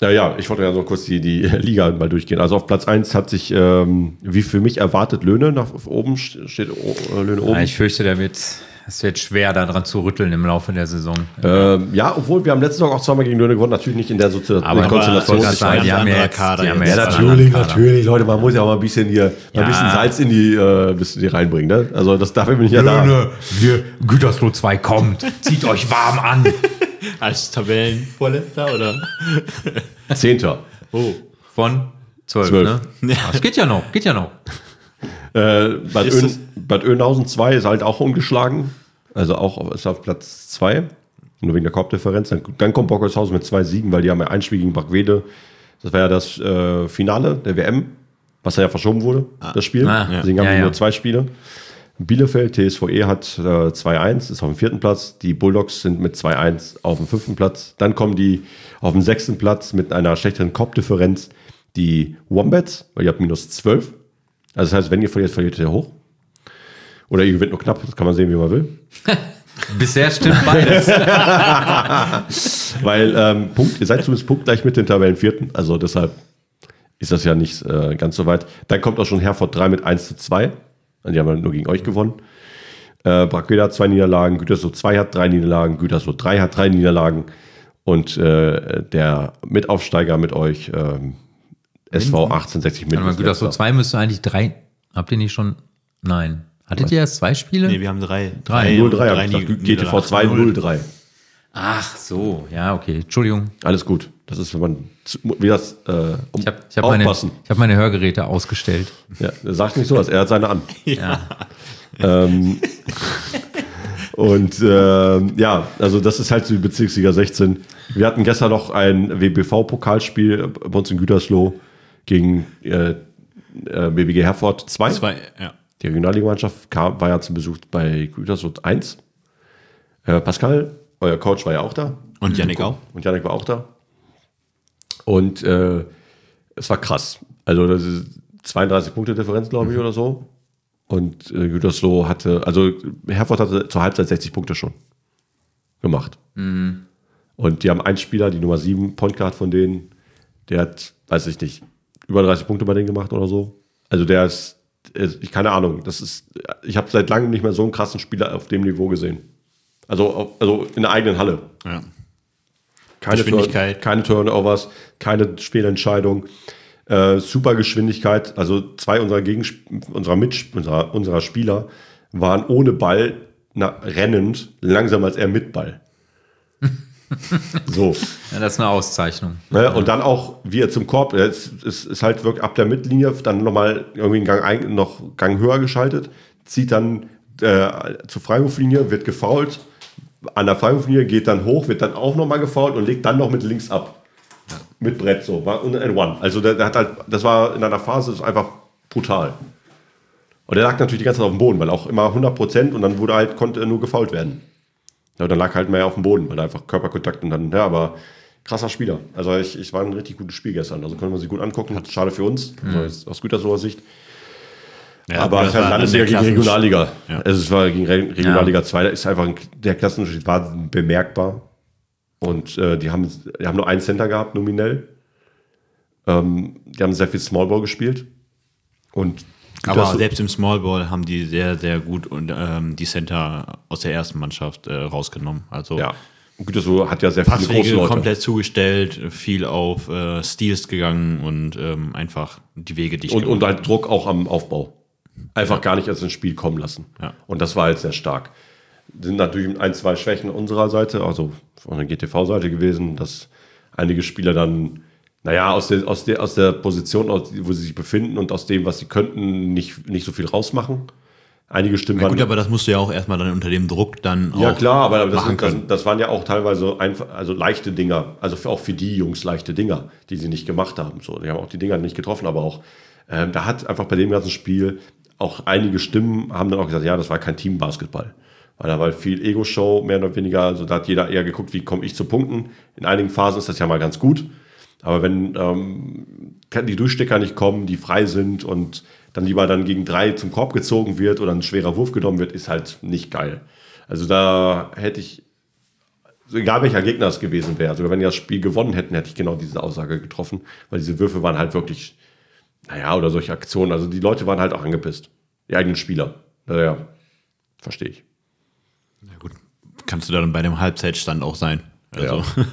Ja, ja, ich wollte ja so kurz die, die Liga mal durchgehen. Also auf Platz 1 hat sich, ähm, wie für mich erwartet, Löhne nach oben, steht äh, Löhne oben. Ja, ich fürchte, da wird, es wird schwer, daran zu rütteln im Laufe der Saison. Ähm, ja, obwohl wir haben letzte Saison auch zweimal gegen Löhne gewonnen, natürlich nicht in der Sozi- Aber- Konstellation. aber- weiß. die haben ja jetzt- Kader die haben ja natürlich, Kader. natürlich, Leute, man muss ja auch mal ein bisschen hier, Ja. ein bisschen Salz in die, äh, bisschen die reinbringen, ne? Also das dafür bin ich ja da. Löhne, wir, Gütersloh 2 kommt. Zieht euch warm an. Als Tabellenvorletzter oder? Zehnter. Oh. Von 12, Zwölf. ne? Ja, es geht ja noch, geht ja noch. Äh, Bad, Ist das- Bad Oeynhausen 2 ist halt auch ungeschlagen. Also auch auf, ist auf Platz 2. Nur wegen der Korbdifferenz. Dann, dann kommt Bockelshausen mit zwei Siegen, weil die haben ja ein Spiel gegen Brackwede. Das war ja das äh, Finale der WM, was ja verschoben wurde, das Spiel. Ah, ja. Deswegen haben Ja, die ja. nur zwei Spiele. Bielefeld, TSVE hat äh, 2-1, ist auf dem vierten Platz. Die Bulldogs sind mit 2-1 auf dem fünften Platz. Dann kommen die auf dem sechsten Platz mit einer schlechteren Korbdifferenz. Die Wombats, weil ihr habt minus 12. Also das heißt, wenn ihr verliert, verliert ihr hoch. Oder ihr gewinnt nur knapp, das kann man sehen, wie man will. Bisher stimmt beides. Weil ähm, Punkt, ihr seid zumindest punktgleich mit den Tabellenvierten. Also deshalb ist das ja nicht äh, ganz so weit. Dann kommt auch schon Herford 3 mit 1 zu 2. Die haben nur gegen euch gewonnen. Äh, Brackweda hat zwei Niederlagen, Gütersloh 2 hat drei Niederlagen, Gütersloh 3 hat drei Niederlagen. Und äh, der Mitaufsteiger mit euch, ähm, SV 1860 mit. Warte mal, Gütersloh 2 müsste eigentlich drei. Habt ihr nicht schon? Nein. Hattet ihr erst zwei Spiele? Nee, wir haben drei. Drei. 0-3 habe ich Nieder- gesagt. GTV 2 Niederlagen. 0-3. Ach so, ja, okay. Entschuldigung. Alles gut. Das ist, wenn man, wie das, äh, um, Ich habe ich hab meine, aufpassen. ich hab meine Hörgeräte ausgestellt. Ja, sagt nicht so was, er hat seine an. Ja. Ähm, und ähm, ja, also das ist halt so die Bezirksliga 16. Wir hatten gestern noch ein WBV-Pokalspiel bei uns in Gütersloh gegen äh, äh, BBG Herford 2. Zwei, ja. Die Regionalligamannschaft kam, war ja zum Besuch bei Gütersloh 1. Äh, Pascal, euer Coach, war ja auch da. Und Yannick auch. Und Janik war auch da. Und äh, es war krass. Also das ist 32 Punkte Differenz, glaube ich, oder so. Und äh, Gütersloh hatte, also Herford hatte zur Halbzeit 60 Punkte schon gemacht. Und die haben einen Spieler, die Nummer 7, Point Guard von denen, der hat, weiß ich nicht, über 30 Punkte bei denen gemacht oder so. Also der ist äh, ich keine Ahnung, das ist, ich habe seit langem nicht mehr so einen krassen Spieler auf dem Niveau gesehen. Also, also in der eigenen Halle. Ja. Keine, Geschwindigkeit. Turn, keine Turnovers, keine Fehlentscheidung. Äh, super Geschwindigkeit. Also zwei unserer, Gegensp unserer, unserer, unserer Spieler waren ohne Ball na, rennend langsamer als er mit Ball. so. Ja, das ist eine Auszeichnung. Ne? Und dann auch, wie er zum Korb, es ist, ist halt wirklich ab der Mittellinie dann nochmal irgendwie einen Gang, ein, noch Gang höher geschaltet, zieht dann äh, zur Freiwurflinie, wird gefoult, an der Freiwurflinie geht dann hoch, wird dann auch nochmal gefoult und legt dann noch mit links ab. Mit Brett so, war und ein One. Also der, der hat halt, das war in einer Phase, das ist einfach brutal. Und er lag natürlich die ganze Zeit auf dem Boden, weil auch immer 100 Prozent und dann wurde halt, konnte er nur gefault werden. Ja, dann lag halt mehr auf dem Boden, weil einfach Körperkontakt und dann, ja, aber krasser Spieler. Also ich, ich war ein richtig gutes Spiel gestern. Also konnte man sich gut angucken. Schade für uns, also jetzt aus Gütersloher Sicht. Ja, aber es ist war Landesliga gegen Regionalliga. Ja. Also es war gegen Re Regionalliga 2, da ist einfach ein, der Klassenunterschied war bemerkbar. Und äh, die, haben, die haben nur einen Center gehabt, nominell. Ähm, die haben sehr viel Smallball gespielt. Und Aber selbst im Small Ball haben die sehr, sehr gut und ähm, die Center aus der ersten Mannschaft äh, rausgenommen. Also ja, Und Gütersloh hat ja sehr viele große Passwege Leute. komplett zugestellt, viel auf äh, Steals gegangen und ähm, einfach die Wege dicht Und, und halt Druck auch am Aufbau. Einfach gar nicht erst ins Spiel kommen lassen. Ja. Und das war halt sehr stark. Sind natürlich ein, zwei Schwächen unserer Seite, also von der GTV-Seite gewesen, dass einige Spieler dann, naja, aus der, aus der, aus der Position, aus, wo sie sich befinden und aus dem, was sie könnten, nicht, nicht so viel rausmachen. Einige Stimmen Ja, waren. gut, aber das musst du ja auch erstmal dann unter dem Druck dann Ja, klar, aber das, sind, das, das waren ja auch teilweise einfach, also leichte Dinger, also für, auch für die Jungs leichte Dinger, die sie nicht gemacht haben. So, die haben auch die Dinger nicht getroffen, aber auch, ähm, da hat einfach bei dem ganzen Spiel auch einige Stimmen haben dann auch gesagt, ja, das war kein Teambasketball. Weil da war viel Ego-Show, mehr oder weniger. Also da hat jeder eher geguckt, wie komme ich zu Punkten. In einigen Phasen ist das ja mal ganz gut. Aber wenn ähm, die Durchstecker nicht kommen, die frei sind und dann lieber dann gegen drei zum Korb gezogen wird oder ein schwerer Wurf genommen wird, ist halt nicht geil. Also da hätte ich, egal welcher Gegner es gewesen wäre, sogar wenn die das Spiel gewonnen hätten, hätte ich genau diese Aussage getroffen, weil diese Würfe waren halt wirklich, naja, oder solche Aktionen. Also die Leute waren halt auch angepisst. Die eigenen Spieler. Naja, verstehe ich. Ja, gut. Kannst du dann bei dem Halbzeitstand auch sein. Also, Ja.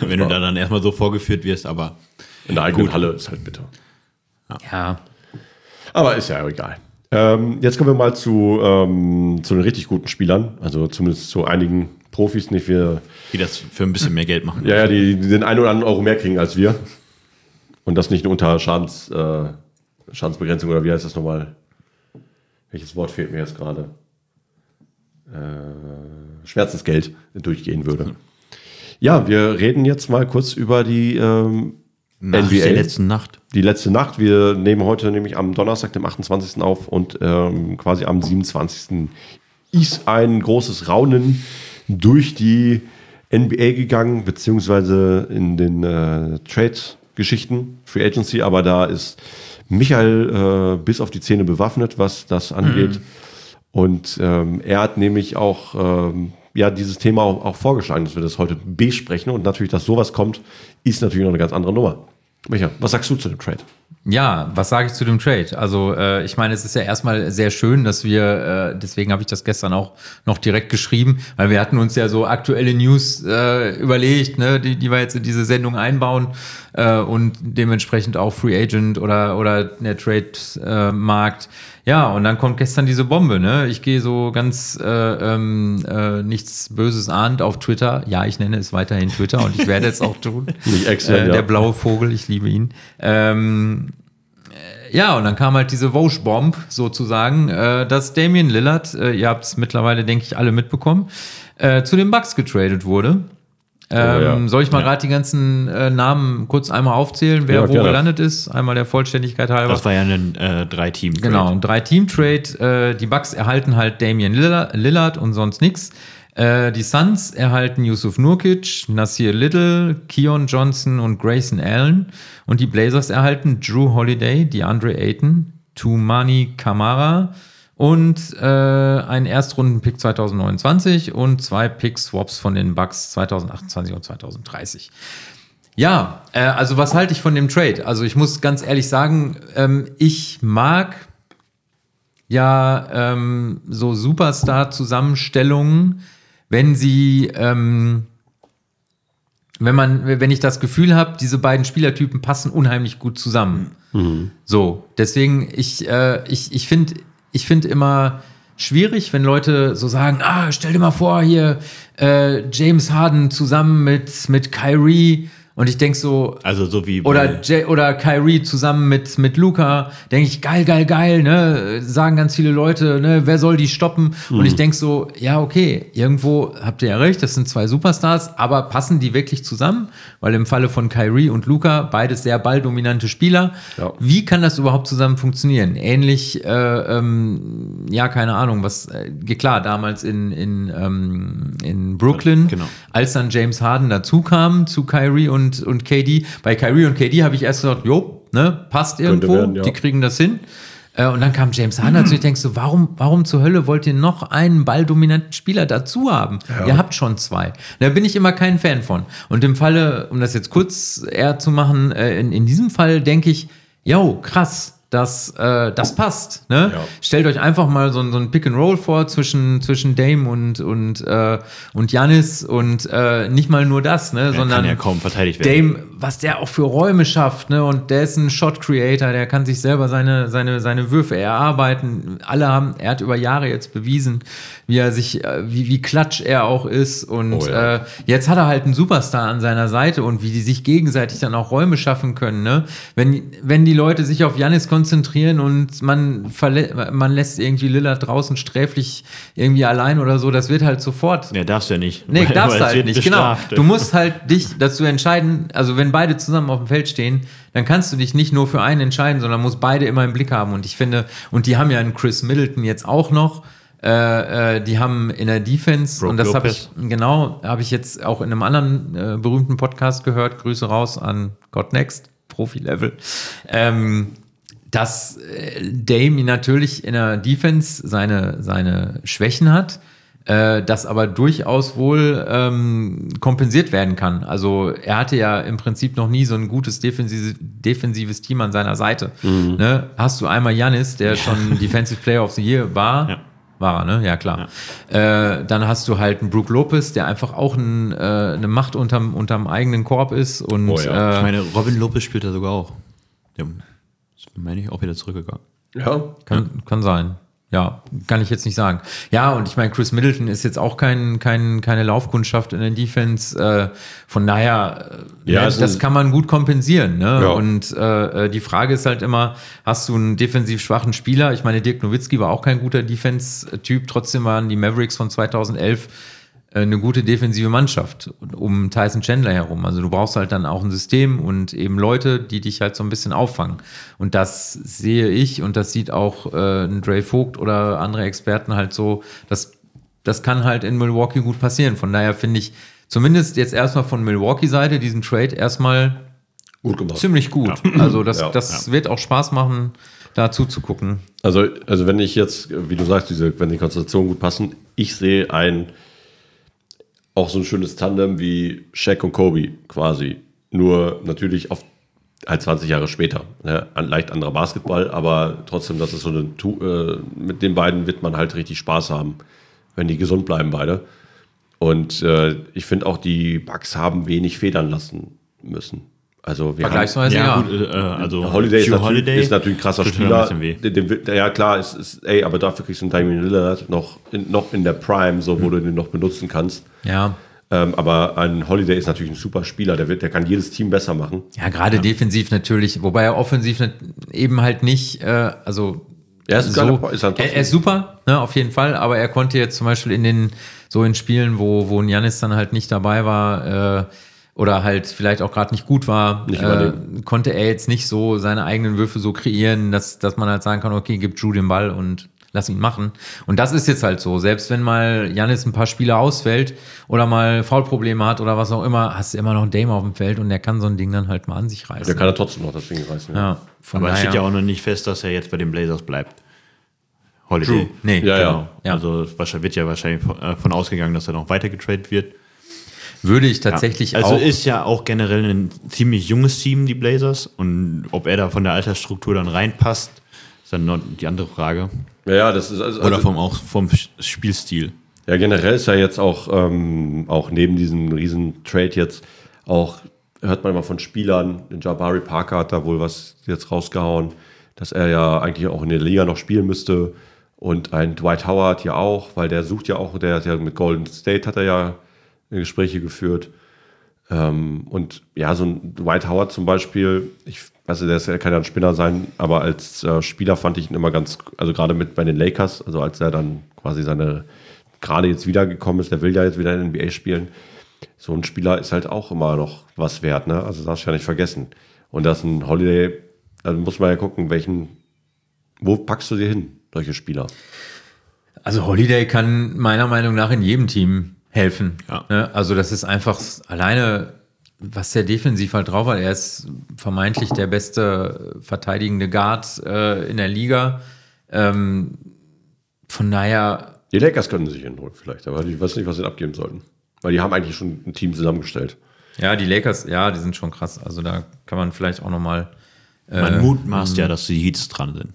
wenn du da dann erstmal so vorgeführt wirst, aber In der eigenen Halle ist halt bitter. Ja. Aber ist ja egal. Ähm, jetzt kommen wir mal zu, ähm, zu den richtig guten Spielern, also zumindest zu einigen Profis, nicht wir. die das für ein bisschen mehr Geld machen. Ja, ja, die, die den einen oder anderen Euro mehr kriegen als wir. Und das nicht nur unter Schadens, äh, Schadensbegrenzung oder wie heißt das nochmal? Welches Wort fehlt mir jetzt gerade? Äh, Schmerzensgeld durchgehen würde. Ja, wir reden jetzt mal kurz über die ähm, Nach NBA. der letzten Nacht. die letzte Nacht. Wir nehmen heute nämlich am Donnerstag, dem 28. auf und ähm, quasi am 27. ist ein großes Raunen durch die NBA gegangen, beziehungsweise in den äh, Trade-Geschichten, Free Agency, aber da ist Michael äh, bis auf die Zähne bewaffnet, was das angeht. Und ähm, er hat nämlich auch ähm, ja, dieses Thema auch, auch vorgeschlagen, dass wir das heute besprechen. Und natürlich, dass sowas kommt, ist natürlich noch eine ganz andere Nummer. Micha, was sagst du zu dem Trade? Ja, was sage ich zu dem Trade? Also äh, ich meine, es ist ja erstmal sehr schön, dass wir, äh, deswegen habe ich das gestern auch noch direkt geschrieben, weil wir hatten uns ja so aktuelle News äh, überlegt, ne, die, die wir jetzt in diese Sendung einbauen äh, und dementsprechend auch Free Agent oder, oder der Trade-Markt. ja, und dann kommt gestern diese Bombe, ne? Ich gehe so ganz äh, ähm, äh, nichts Böses ahnt auf Twitter. Ja, ich nenne es weiterhin Twitter und ich werde es auch tun. Nicht extern, äh. Der blaue Vogel, ich liebe ihn. Ähm, äh, ja, und dann kam halt diese Vosch-Bomb sozusagen, äh, dass Damian Lillard, äh, ihr habt es mittlerweile, denke ich, alle mitbekommen, äh, zu den Bucks getradet wurde. Ähm, ja. Soll ich mal gerade die ganzen äh, Namen kurz einmal aufzählen, wer Ja, wo gelandet ist? Einmal der Vollständigkeit halber. Das war ja ein äh, Drei-Team. Genau, ein Drei-Team-Trade. Äh, die Bucks erhalten halt Damian Lillard, Lillard und sonst nix. Äh, die Suns erhalten Yusuf Nurkic, Nasir Little, Keon Johnson und Grayson Allen. Und die Blazers erhalten Drew Holiday, DeAndre Ayton, Tumani Kamara und äh, einen Erstrunden-Pick 2029 und zwei Pick-Swaps von den Bucks 2028 und 2030. Ja, äh, also was halte ich von dem Trade? Also ich muss ganz ehrlich sagen, ähm, ich mag ja ähm, so Superstar-Zusammenstellungen, wenn sie, ähm, wenn man, wenn ich das Gefühl habe, diese beiden Spielertypen passen unheimlich gut zusammen. So, deswegen, ich, äh, ich, ich finde ich find immer schwierig, wenn Leute so sagen, ah, stell dir mal vor, hier äh, James Harden zusammen mit, mit Kyrie und ich denke so, Also so wie oder, Jay, oder Kyrie zusammen mit, mit Luca, denke ich, geil, geil, geil, ne? Sagen ganz viele Leute, ne, wer soll die stoppen? Und ich denke so, ja, okay, irgendwo habt ihr ja recht, das sind zwei Superstars, aber passen die wirklich zusammen? Weil im Falle von Kyrie und Luca, beides sehr balldominante Spieler, Ja. wie kann das überhaupt zusammen funktionieren? Ähnlich, äh, ähm, ja, keine Ahnung, was, äh, klar, damals in, in, ähm, in Brooklyn, Genau. als dann James Harden dazu kam zu Kyrie und, und KD. Bei Kyrie und KD habe ich erst gesagt, jo, ne, passt irgendwo, werden, ja. die kriegen das hin. Äh, Und dann kam James Harden dazu. Ich denke so, warum, warum zur Hölle wollt ihr noch einen balldominanten Spieler dazu haben? Ihr habt schon zwei. Da bin ich immer kein Fan von. Und im Falle, um das jetzt kurz eher zu machen, äh, in, in diesem Fall denke ich, jo, krass. Das, äh, das passt. Ne? Ja. Stellt euch einfach mal so, ein- so ein Pick and Roll vor zwischen, zwischen Dame und, und, äh, und Janis und äh, nicht mal nur das, ne? der sondern kann ja kaum verteidigt werden. Dame, was der auch für Räume schafft, ne? Und der ist ein Shot Creator, der kann sich selber seine, seine, seine Würfe erarbeiten. Alle haben, er hat über Jahre jetzt bewiesen, wie er sich, äh, wie, wie klatsch er auch ist. Und Oh ja. äh, jetzt hat er halt einen Superstar an seiner Seite und wie die sich gegenseitig dann auch Räume schaffen können, ne? Wenn, wenn die Leute sich auf Janis konzentrieren und man, man lässt irgendwie Lillard draußen sträflich irgendwie allein oder so, das wird halt sofort Ja, darfst du ja nicht. Nee, Weil- darfst du halt nicht, genau. bestraft. Du musst halt dich dazu entscheiden, also wenn beide zusammen auf dem Feld stehen, dann kannst du dich nicht nur für einen entscheiden, sondern musst beide immer im Blick haben. Und ich finde, und die haben ja einen Chris Middleton jetzt auch noch, äh, äh, die haben in der Defense, Brook und das habe ich, genau, habe ich jetzt auch in einem anderen äh, berühmten Podcast gehört, Grüße raus an God Next, Profi-Level, ähm, dass äh, Dame natürlich in der Defense seine, seine Schwächen hat, äh, das aber durchaus wohl ähm, kompensiert werden kann. Also er hatte ja im Prinzip noch nie so ein gutes defensives, defensives Team an seiner Seite. Ne? Hast du einmal Janis, der schon Defensive Player of the Year war, Ja. war er, ne? Ja, klar. Äh, dann hast du halt einen Brook Lopez, der einfach auch ein, äh, eine Macht unterm, unterm eigenen Korb ist. Und Oh ja. Ich äh, meine, Robin Lopez spielt da sogar auch. Ist, meine ich, auch wieder zurückgegangen. Ja. Kann, kann sein. Ja, kann ich jetzt nicht sagen. Ja, und ich meine, Chris Middleton ist jetzt auch kein, kein, keine Laufkundschaft in der Defense. Äh, von daher, äh, Ja, ne, das kann man gut kompensieren. Ne? Ja. Und äh, äh, die Frage ist halt immer, hast du einen defensiv schwachen Spieler? Ich meine, Dirk Nowitzki war auch kein guter Defense-Typ. Trotzdem waren die Mavericks von 2011 äh, eine gute defensive Mannschaft um Tyson Chandler herum. Also du brauchst halt dann auch ein System und eben Leute, die dich halt so ein bisschen auffangen. Und das sehe ich und das sieht auch äh, ein Dre Vogt oder andere Experten halt so, das, das kann halt in Milwaukee gut passieren. Von daher finde ich zumindest jetzt erstmal von Milwaukee-Seite diesen Trade erstmal Gut gemacht. ziemlich gut. Also das, Ja. das wird auch Spaß machen, da zuzugucken. Also, also wenn ich jetzt, wie du sagst, diese, wenn die Konstellationen gut passen, ich sehe ein auch so ein schönes Tandem wie Shaq und Kobe quasi. Nur natürlich auf halt 20 Jahre später. Ne? Leicht anderer Basketball, aber trotzdem, das ist so eine äh, mit den beiden wird man halt richtig Spaß haben, wenn die gesund bleiben beide. Und äh, ich finde auch, die Bucks haben wenig federn lassen müssen. Also wir haben, Vergleichsweise ja. Ja, gut, äh, also Holiday ist natürlich, Holiday ist natürlich ein krasser ein Spieler. will- ja klar, ist, ist, ey, aber dafür kriegst du einen Damian Lillard noch in, noch in der Prime, so wo du den noch benutzen kannst. Ja. Ähm, aber ein Holiday ist natürlich ein super Spieler, der, wird, der kann jedes Team besser machen. Ja, gerade defensiv natürlich, wobei er offensiv eben halt nicht, äh, also Er ist ein so, ist halt er, er ist super, ne, auf jeden Fall, aber er konnte jetzt zum Beispiel in den, so in Spielen, wo, wo ein Janis dann halt nicht dabei war, äh, oder halt vielleicht auch gerade nicht gut war, Nicht äh, konnte er jetzt nicht so seine eigenen Würfe so kreieren, dass, dass man halt sagen kann, okay, gib Drew den Ball und lass ihn machen. Und das ist jetzt halt so. Selbst wenn mal Janis ein paar Spiele ausfällt oder mal Foulprobleme hat oder was auch immer, hast du immer noch einen Dame auf dem Feld und der kann so ein Ding dann halt mal an sich reißen. Der kann er trotzdem noch das Ding reißen. Ja. ja, von Aber es steht ja auch noch nicht fest, dass er jetzt bei den Blazers bleibt. Holiday. True. Nee, Ja, ja. Genau. Ja. Also wahrscheinlich wird ja wahrscheinlich von, äh, von ausgegangen, dass er noch weiter getradet wird. Würde ich tatsächlich also auch. ist ja auch generell ein ziemlich junges Team, die Blazers. Und ob er da von der Altersstruktur dann reinpasst, ist dann noch die andere Frage. Ja, ja, das ist also, Oder also, vom, auch vom Spielstil. ja, generell ist ja jetzt auch, ähm, auch neben diesem riesen Trade jetzt auch, hört man immer von Spielern, den Jabari Parker hat da wohl was jetzt rausgehauen, dass er ja eigentlich auch in der Liga noch spielen müsste. Und ein Dwight Howard ja auch, weil der sucht ja auch, der hat ja mit Golden State hat er ja Gespräche geführt. Ähm, und ja, so ein Dwight Howard zum Beispiel, ich weiß nicht, der ist kann ja ein Spinner sein, aber als äh, Spieler fand ich ihn immer ganz, also gerade mit bei den Lakers, also als er dann quasi seine, gerade jetzt wiedergekommen ist, der will ja jetzt wieder in der NBA spielen. So ein Spieler ist halt auch immer noch was wert, ne? Also das darfst du ja nicht vergessen. Und das ist ein Holiday, also muss man ja gucken, welchen, wo packst du dir hin, solche Spieler? Also Holiday kann meiner Meinung nach in jedem Team helfen. Ja. Ne? Also das ist einfach alleine, was der defensiv halt drauf hat. Er ist vermeintlich der beste verteidigende Guard äh, in der Liga. Ähm, von daher, Die Lakers können sich ihn holen vielleicht, aber ich weiß nicht, was sie abgeben sollten. Weil die haben eigentlich schon ein Team zusammengestellt. ja, die Lakers, ja, die sind schon krass. Also da kann man vielleicht auch noch mal Man mutmaßt ja, dass die Heats dran sind.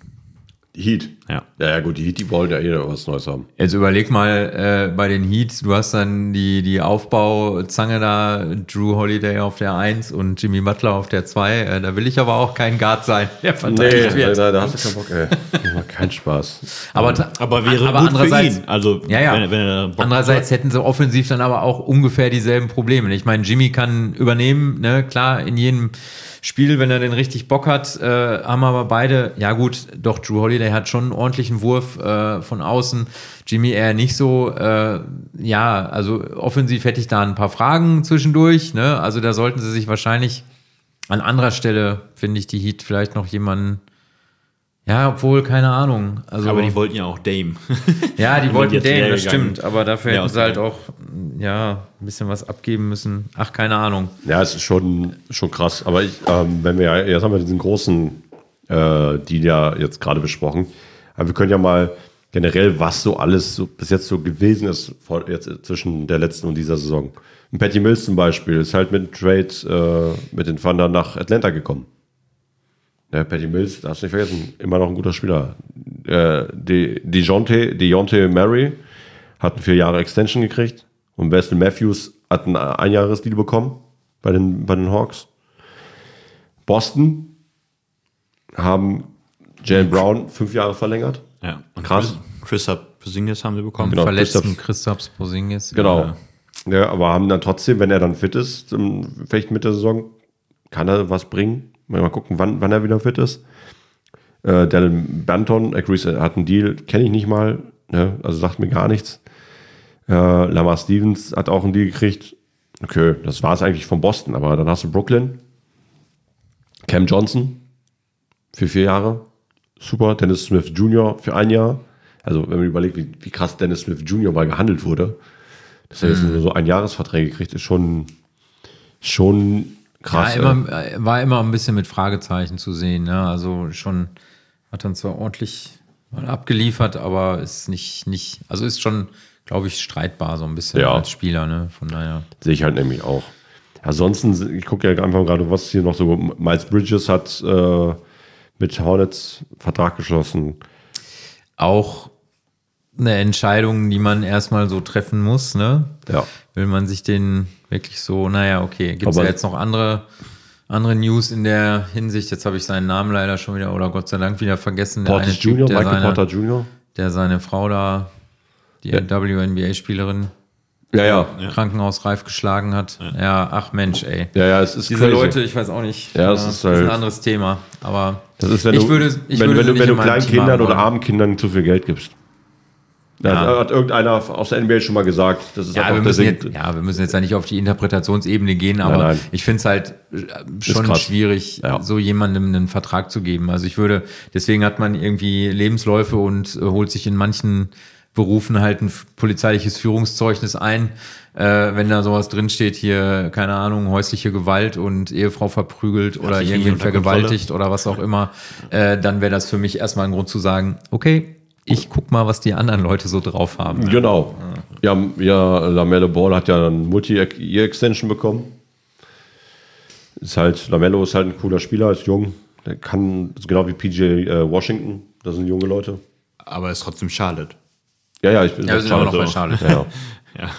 Die Heat. Ja. Ja, ja, gut, die Heat, die wollen ja eh was Neues haben. Jetzt überleg mal äh, bei den Heat, du hast dann die, die Aufbauzange da, Drew Holiday auf der 1 und Jimmy Butler auf der 2. Äh, da will ich aber auch kein Guard sein, der verteidigt wird. da, da hast du keinen Bock, ey. Keinen Spaß. Aber, Aber wäre aber gut andererseits, für ihn. Also, ja, ja. wenn, wenn er Bock andererseits hätten sie offensiv dann aber auch ungefähr dieselben Probleme. Ich meine, Jimmy kann übernehmen, ne, klar, in jedem Spiel, wenn er den richtig Bock hat, äh, haben aber beide, ja gut, doch, Drew Holiday hat schon einen ordentlichen Wurf äh, von außen, Jimmy eher nicht so, äh, ja, also offensiv hätte ich da ein paar Fragen zwischendurch, ne, also da sollten sie sich wahrscheinlich an anderer Stelle, finde ich, die Heat vielleicht noch jemanden, ja, obwohl, keine Ahnung. Also, aber die wollten ja auch Dame. ja, die wollten leer das gegangen. stimmt. Aber dafür Ja, hätten sie halt auch, ja, ein bisschen was abgeben müssen. Ach, keine Ahnung. Ja, es ist schon, schon krass. Aber ich, ähm, wenn wir ja, jetzt haben wir diesen großen äh, Deal ja jetzt gerade besprochen. Aber wir können ja mal generell, was so alles so bis jetzt so gewesen ist, vor, jetzt zwischen der letzten und dieser Saison. Und Patty Mills zum Beispiel ist halt mit dem Trade äh, mit den Thunder nach Atlanta gekommen. Ja, Patty Mills, darfst du nicht vergessen, immer noch ein guter Spieler. Äh, De, Dejounte, Dejounte Murray hat eine vier Jahre Extension gekriegt und Wesley Matthews hat einen Einjahresdeal bekommen bei den, bei den Hawks. Boston haben Jalen Brown fünf Jahre verlängert. ja. Und Krass. Chris Porzingis haben sie bekommen. Genau. Verletzten Christoph- Porzingis. Genau. Ja, aber haben dann trotzdem, wenn er dann fit ist, vielleicht mit der Saison, kann er was bringen. Mal gucken, wann, wann er wieder fit ist. Äh, Dylan Banton, agrees, er hat einen Deal, kenne ich nicht mal, ne? also sagt mir gar nichts. Äh, Lamar Stevens hat auch einen Deal gekriegt. Okay, das war es eigentlich von Boston, aber dann hast du Brooklyn. Cam Johnson für vier Jahre. Super. Dennis Smith Jr. für ein Jahr. Also, wenn man überlegt, wie, wie krass Dennis Smith Jr. mal gehandelt wurde, dass er jetzt nur so ein Jahresverträge kriegt, ist schon, schon Ja, krass. immer, äh, war immer ein bisschen mit Fragezeichen zu sehen. Ne? Also schon hat dann zwar ordentlich mal abgeliefert, aber ist nicht, nicht, also ist schon, glaube ich, streitbar so ein bisschen Ja. als Spieler. Ne? Von daher. Sehe ich halt nämlich auch. Ansonsten, ich gucke ja einfach gerade, was hier noch so. Miles Bridges hat äh, mit Hornets Vertrag geschlossen. Auch eine Entscheidung, die man erstmal so treffen muss. Ne? Ja. Will man sich den wirklich so, naja, okay, gibt es ja jetzt noch andere, andere News in der Hinsicht. Jetzt habe ich seinen Namen leider schon wieder oder Gott sei Dank wieder vergessen. Der Portis eine Typ, der Michael seine, Porter Jr. der seine Frau da, die WNBA-Spielerin, Ja, ja. krankenhausreif geschlagen hat. Ja. ach Mensch, ey. Ja, ja, es ist Diese crazy. Leute, ich weiß auch nicht. Ja, das ist ein halt- anderes Thema. Aber Das ist, wenn ich du, würde, ich wenn, würde wenn wenn du kleinen Kindern haben oder armen Kindern zu viel Geld gibst. Ja. Ja. Hat, irgendeiner aus der NBA schon mal gesagt. Das ist Ja, einfach wir müssen jetzt, ja, wir müssen jetzt ja nicht auf die Interpretationsebene gehen, aber nein. ich finde es halt äh, schon schwierig, Ja. so jemandem einen Vertrag zu geben. Also ich würde, deswegen hat man irgendwie Lebensläufe und äh, holt sich in manchen Berufen halt ein polizeiliches Führungszeugnis ein. Äh, wenn da sowas drinsteht, hier, keine Ahnung, häusliche Gewalt und Ehefrau verprügelt oder sich nicht irgendwen vergewaltigt oder was auch immer, äh, dann wäre das für mich erstmal ein Grund zu sagen, okay, ich guck mal, was die anderen Leute so drauf haben. Genau. Ja, ja Lamello Ball hat ja dann Multi-Year-Extension bekommen. Ist halt, Lamello ist halt ein cooler Spieler, ist jung. Der kann, ist genau wie PJ äh, Washington, Das sind junge Leute. Aber es ist trotzdem Charlotte. Ja, ja, ich bin Ja, wir sind immer noch bei. Charlotte. Ja. Ja.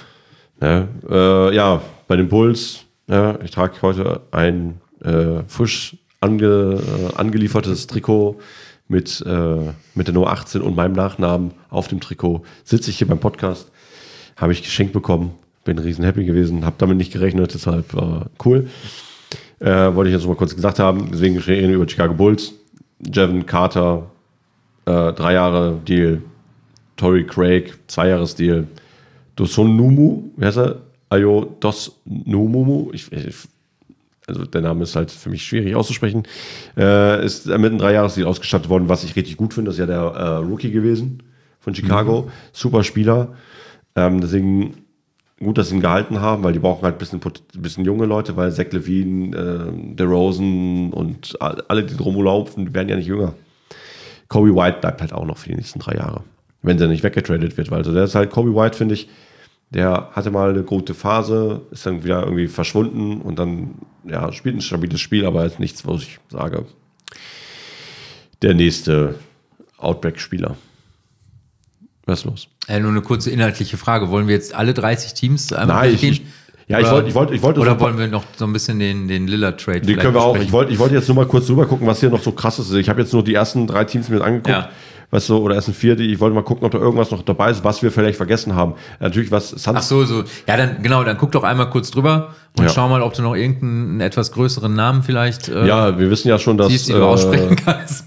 Ja, äh, ja, bei den Bulls, ja, ich trage heute ein äh, frisch ange, äh, angeliefertes Trikot mit, äh, mit der Nummer 18 und meinem Nachnamen auf dem Trikot. Sitze ich hier beim Podcast, habe ich geschenkt bekommen, bin riesen happy gewesen, habe damit nicht gerechnet, deshalb äh, cool. Äh, wollte ich jetzt mal kurz gesagt haben, deswegen reden wir über Chicago Bulls. Jevon Carter, drei Jahre Deal. Tory Craig, zwei Jahres Deal. Dosun Numu, wie heißt er? Ayo Dos Numumu. Ich, ich, also der Name ist halt für mich schwierig auszusprechen. Äh, ist mit einem Dreijahresdeal ausgestattet worden, was ich richtig gut finde. Das ist ja der äh, Rookie gewesen von Chicago. Super Spieler. Ähm, deswegen gut, dass sie ihn gehalten haben, weil die brauchen halt ein bisschen, bisschen junge Leute, weil Zach Levine, äh, DeRozan und all- alle, die drum laufen, die werden ja nicht jünger. Kobe White bleibt halt auch noch für die nächsten drei Jahre, wenn der nicht weggetradet wird. Weil also der ist halt, Kobe White, finde ich, der hatte mal eine gute Phase, ist dann wieder irgendwie verschwunden und dann, ja, spielt ein stabiles Spiel, aber ist nichts, wo ich sage, der nächste Outback-Spieler. Was ist los? Äh, nur eine kurze inhaltliche Frage. Wollen wir jetzt alle 30 Teams einmal Nein, ich, durchgehen? ich, ja, ich Oder- wollte, ich wollte, ich wollte Oder so- wollen wir noch so ein bisschen den, den Lillard-Trade Die können wir auch. besprechen? Ich wollte, ich wollte jetzt nur mal kurz drüber gucken, was hier noch so krass ist. Ich habe jetzt nur die ersten drei Teams mir angeguckt. Ja. Weißt du, oder vier, die ich wollte mal gucken, ob da irgendwas noch dabei ist, was wir vielleicht vergessen haben. Natürlich, was Suns Ach so, so. Ja, dann genau, dann guck doch einmal kurz drüber und Ja. schau mal, ob du noch irgendeinen etwas größeren Namen vielleicht äh, Ja, wir wissen ja schon, dass, siehst, die du aussprechen kannst.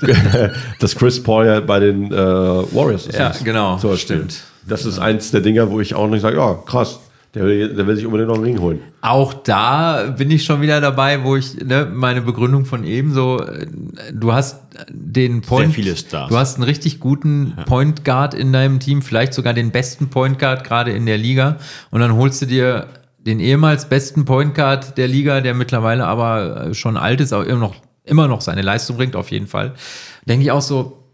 dass Chris Paul ja bei den äh, Warriors ist. Ja, genau, So, stimmt. stimmt. Das ist eins der Dinger, wo ich auch nicht sage, ja, krass, der will, der will sich unbedingt noch einen Ring holen. Auch da bin ich schon wieder dabei, wo ich ne, meine Begründung von eben so, du hast den Point, viele Stars. du hast einen richtig guten Point Guard in deinem Team, vielleicht sogar den besten Point Guard gerade in der Liga, und dann holst du dir den ehemals besten Point Guard der Liga, der mittlerweile aber schon alt ist, aber immer noch immer noch seine Leistung bringt auf jeden Fall. Denke ich auch so,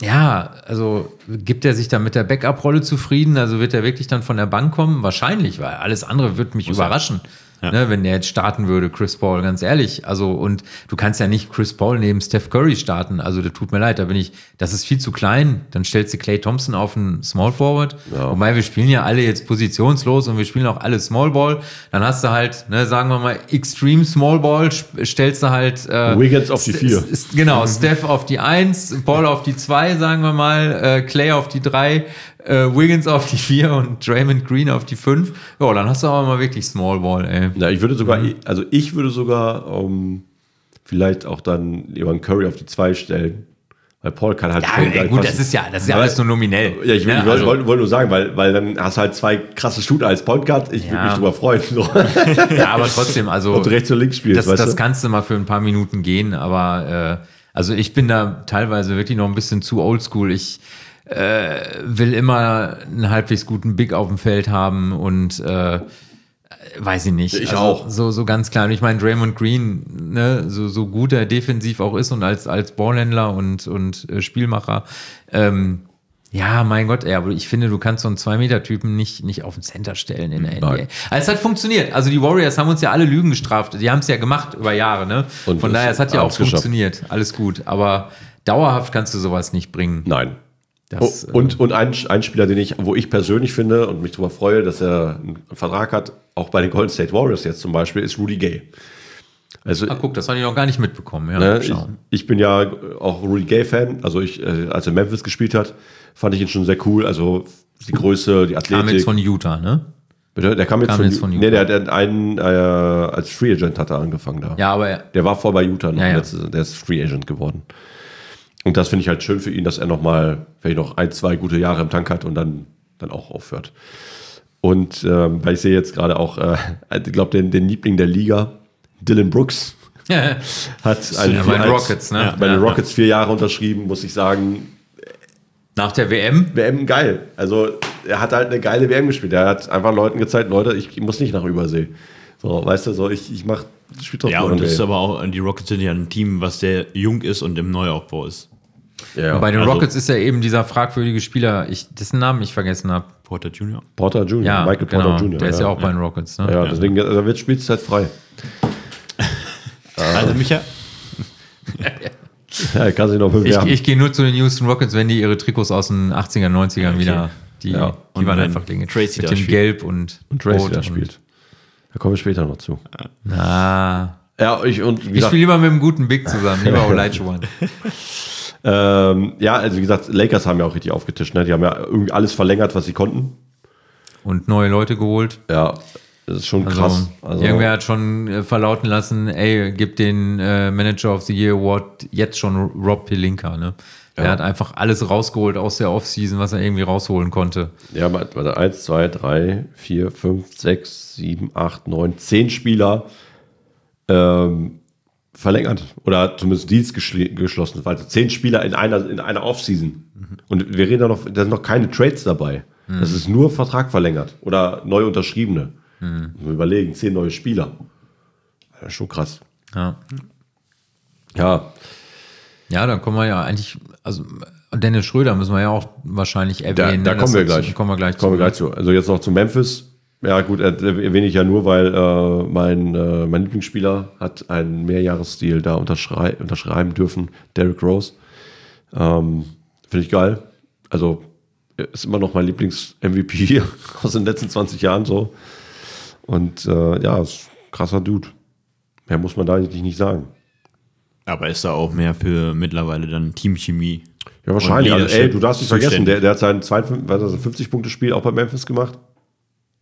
ja, also gibt er sich dann mit der Backup-Rolle zufrieden? Also wird er wirklich dann von der Bank kommen? Wahrscheinlich, weil alles andere wird mich überraschen. Ne, wenn der jetzt starten würde, Chris Paul, ganz ehrlich. Also, und du kannst ja nicht Chris Paul neben Steph Curry starten. Also, das tut mir leid, da bin ich, das ist viel zu klein. Dann stellst du Clay Thompson auf einen Small Forward. Wobei wir spielen ja alle jetzt positionslos und wir spielen auch alle Small Ball. Dann hast du halt, ne, sagen wir mal, Extreme Small Ball, stellst du halt äh, Wiggins auf die vier. genau, Steph auf die 1, Paul auf die 2, sagen wir mal, äh, Clay auf die 3, äh, Wiggins auf die 4 und Draymond Green auf die 5. Ja, dann hast du aber mal wirklich Small Ball, ey. Ja, ich würde sogar, also ich würde sogar ähm, vielleicht auch dann jemanden Curry auf die zwei stellen. Weil Paul kann halt Ja, ey, gut, das ist ja, das ist ja alles nur nominell. Ja, ich will, Ja, also- wollte, wollte nur sagen, weil, weil dann hast du halt zwei krasse Shooter als Point Guard. Ich würde Ja. mich drüber freuen. So. Ja, aber trotzdem, also. Ob du rechts oder links spielst, das, weißt das du? kannst du mal für ein paar Minuten gehen, aber äh, also ich bin da teilweise wirklich noch ein bisschen zu oldschool. Ich äh, will immer einen halbwegs guten Big auf dem Feld haben und äh, weiß ich nicht. Ich also, auch. So, so ganz klar. Und ich meine, Draymond Green, ne, so, so gut er defensiv auch ist und als, als Ballhändler und, und äh, Spielmacher, ähm, ja, mein Gott, ey, aber ich finde, du kannst so einen 2-Meter-Typen nicht, nicht auf den Center stellen in der NBA. Nein. Also es hat funktioniert. Also die Warriors haben uns ja alle Lügen gestraft. Die haben es ja gemacht über Jahre, ne? Und Von daher, es hat ja auch funktioniert. Alles gut. Aber dauerhaft kannst du sowas nicht bringen. Nein. Das, Oh, und und ein, ein Spieler, den ich, wo ich persönlich finde und mich darüber freue, dass er einen Vertrag hat, auch bei den Golden State Warriors jetzt zum Beispiel, ist Rudy Gay. Also Ah, guck, das habe ich noch gar nicht mitbekommen. Ja, Ne, ich, ich bin ja auch Rudy Gay-Fan. Also ich, äh, als er Memphis gespielt hat, fand ich ihn schon sehr cool. Also die Größe, die Kam Athletik. jetzt von Utah, ne? Bitte? Der kam jetzt, kam von, jetzt von Nee, der, Utah. hat einen äh, als Free Agent hat er angefangen da. Ja, aber Der war vor bei Utah noch. Ja, ja. Letzte, der ist Free Agent geworden. Und das finde ich halt schön für ihn, dass er nochmal vielleicht noch ein, zwei gute Jahre im Tank hat und dann, dann auch aufhört. Und ähm, weil ich sehe jetzt gerade auch, äh, ich glaube, den, den Liebling der Liga, Dylan Brooks, ja, hat einen Ja, bei den Rockets, ne? bei den. Rockets vier Jahre unterschrieben, muss ich sagen. nach der WM. WM geil. Also er hat halt eine geile WM gespielt. Er hat einfach Leuten gezeigt, Leute, ich muss nicht nach Übersee. So, weißt du, so ich, ich mach spiel trotzdem Ja, und das ist aber auch, die Rockets sind ja ein Team, was sehr jung ist und im Neuaufbau ist. Ja. Bei den also- Rockets ist ja eben dieser fragwürdige Spieler, ich, dessen Namen ich vergessen habe. Porter Jr. Porter Jr., Ja, Michael genau, Porter Jr. Der ist ja auch ja. bei den Rockets, ne? Ja, deswegen da wird Spielzeit frei. Also Micha, Ja, kann sich noch Ich, bewerben. ich gehe nur zu den Houston Rockets, wenn die ihre Trikots aus den 80er, 90ern wieder, die, Ja. die Und waren einfach Dinge. Tracy Mit dem spielt. Gelb und, und Tracy Rot da und- spielt. Da kommen wir später noch zu. Na, Ja, ich und wie ich spiele lieber mit einem guten Big zusammen, lieber Olajuwon. ähm, ja, also wie gesagt, Lakers haben ja auch richtig aufgetischt. Ne? Die haben ja irgendwie alles verlängert, was sie konnten. Und neue Leute geholt. Ja, das ist schon Also, krass. Also, irgendwer hat schon äh, verlauten lassen, ey, gib den äh, Manager of the Year Award jetzt schon Rob Pelinka, ne? Der Ja. hat einfach alles rausgeholt aus der Offseason, was er irgendwie rausholen konnte. Ja, warte, warte, 1, 2, 3, 4, 5, 6, 7, 8, 9, 10 Spieler ähm, verlängert. Oder zumindest Deals geschlossen. Also 10 Spieler in einer, in einer Offseason. Und wir reden da noch, da sind noch keine Trades dabei. Das ist nur Vertrag verlängert. Oder neu unterschriebene. Man Überlegen, 10 neue Spieler. Ja, schon krass. Ja. Ja, Ja, dann kommen wir ja eigentlich, also Dennis Schröder müssen wir ja auch wahrscheinlich Da, erwähnen. da ne? kommen Das wir gleich. Kommen wir gleich kommen wir zu. gleich zu. Also jetzt noch zu Memphis. Ja gut, er- erwähne ich ja nur, weil äh, mein, äh, mein Lieblingsspieler hat einen Mehrjahresdeal da unterschrei unterschreiben dürfen, Derrick Rose. Ähm, Finde ich geil. Also ist immer noch mein Lieblings-MVP aus den letzten 20 Jahren so. Und äh, ja, ist ein krasser Dude. Mehr muss man da eigentlich nicht sagen. Aber ist da auch mehr für mittlerweile dann Teamchemie? Ja, wahrscheinlich. Also, ey, du darfst nicht vergessen, der, der hat sein 50-Punkte-Spiel auch bei Memphis gemacht.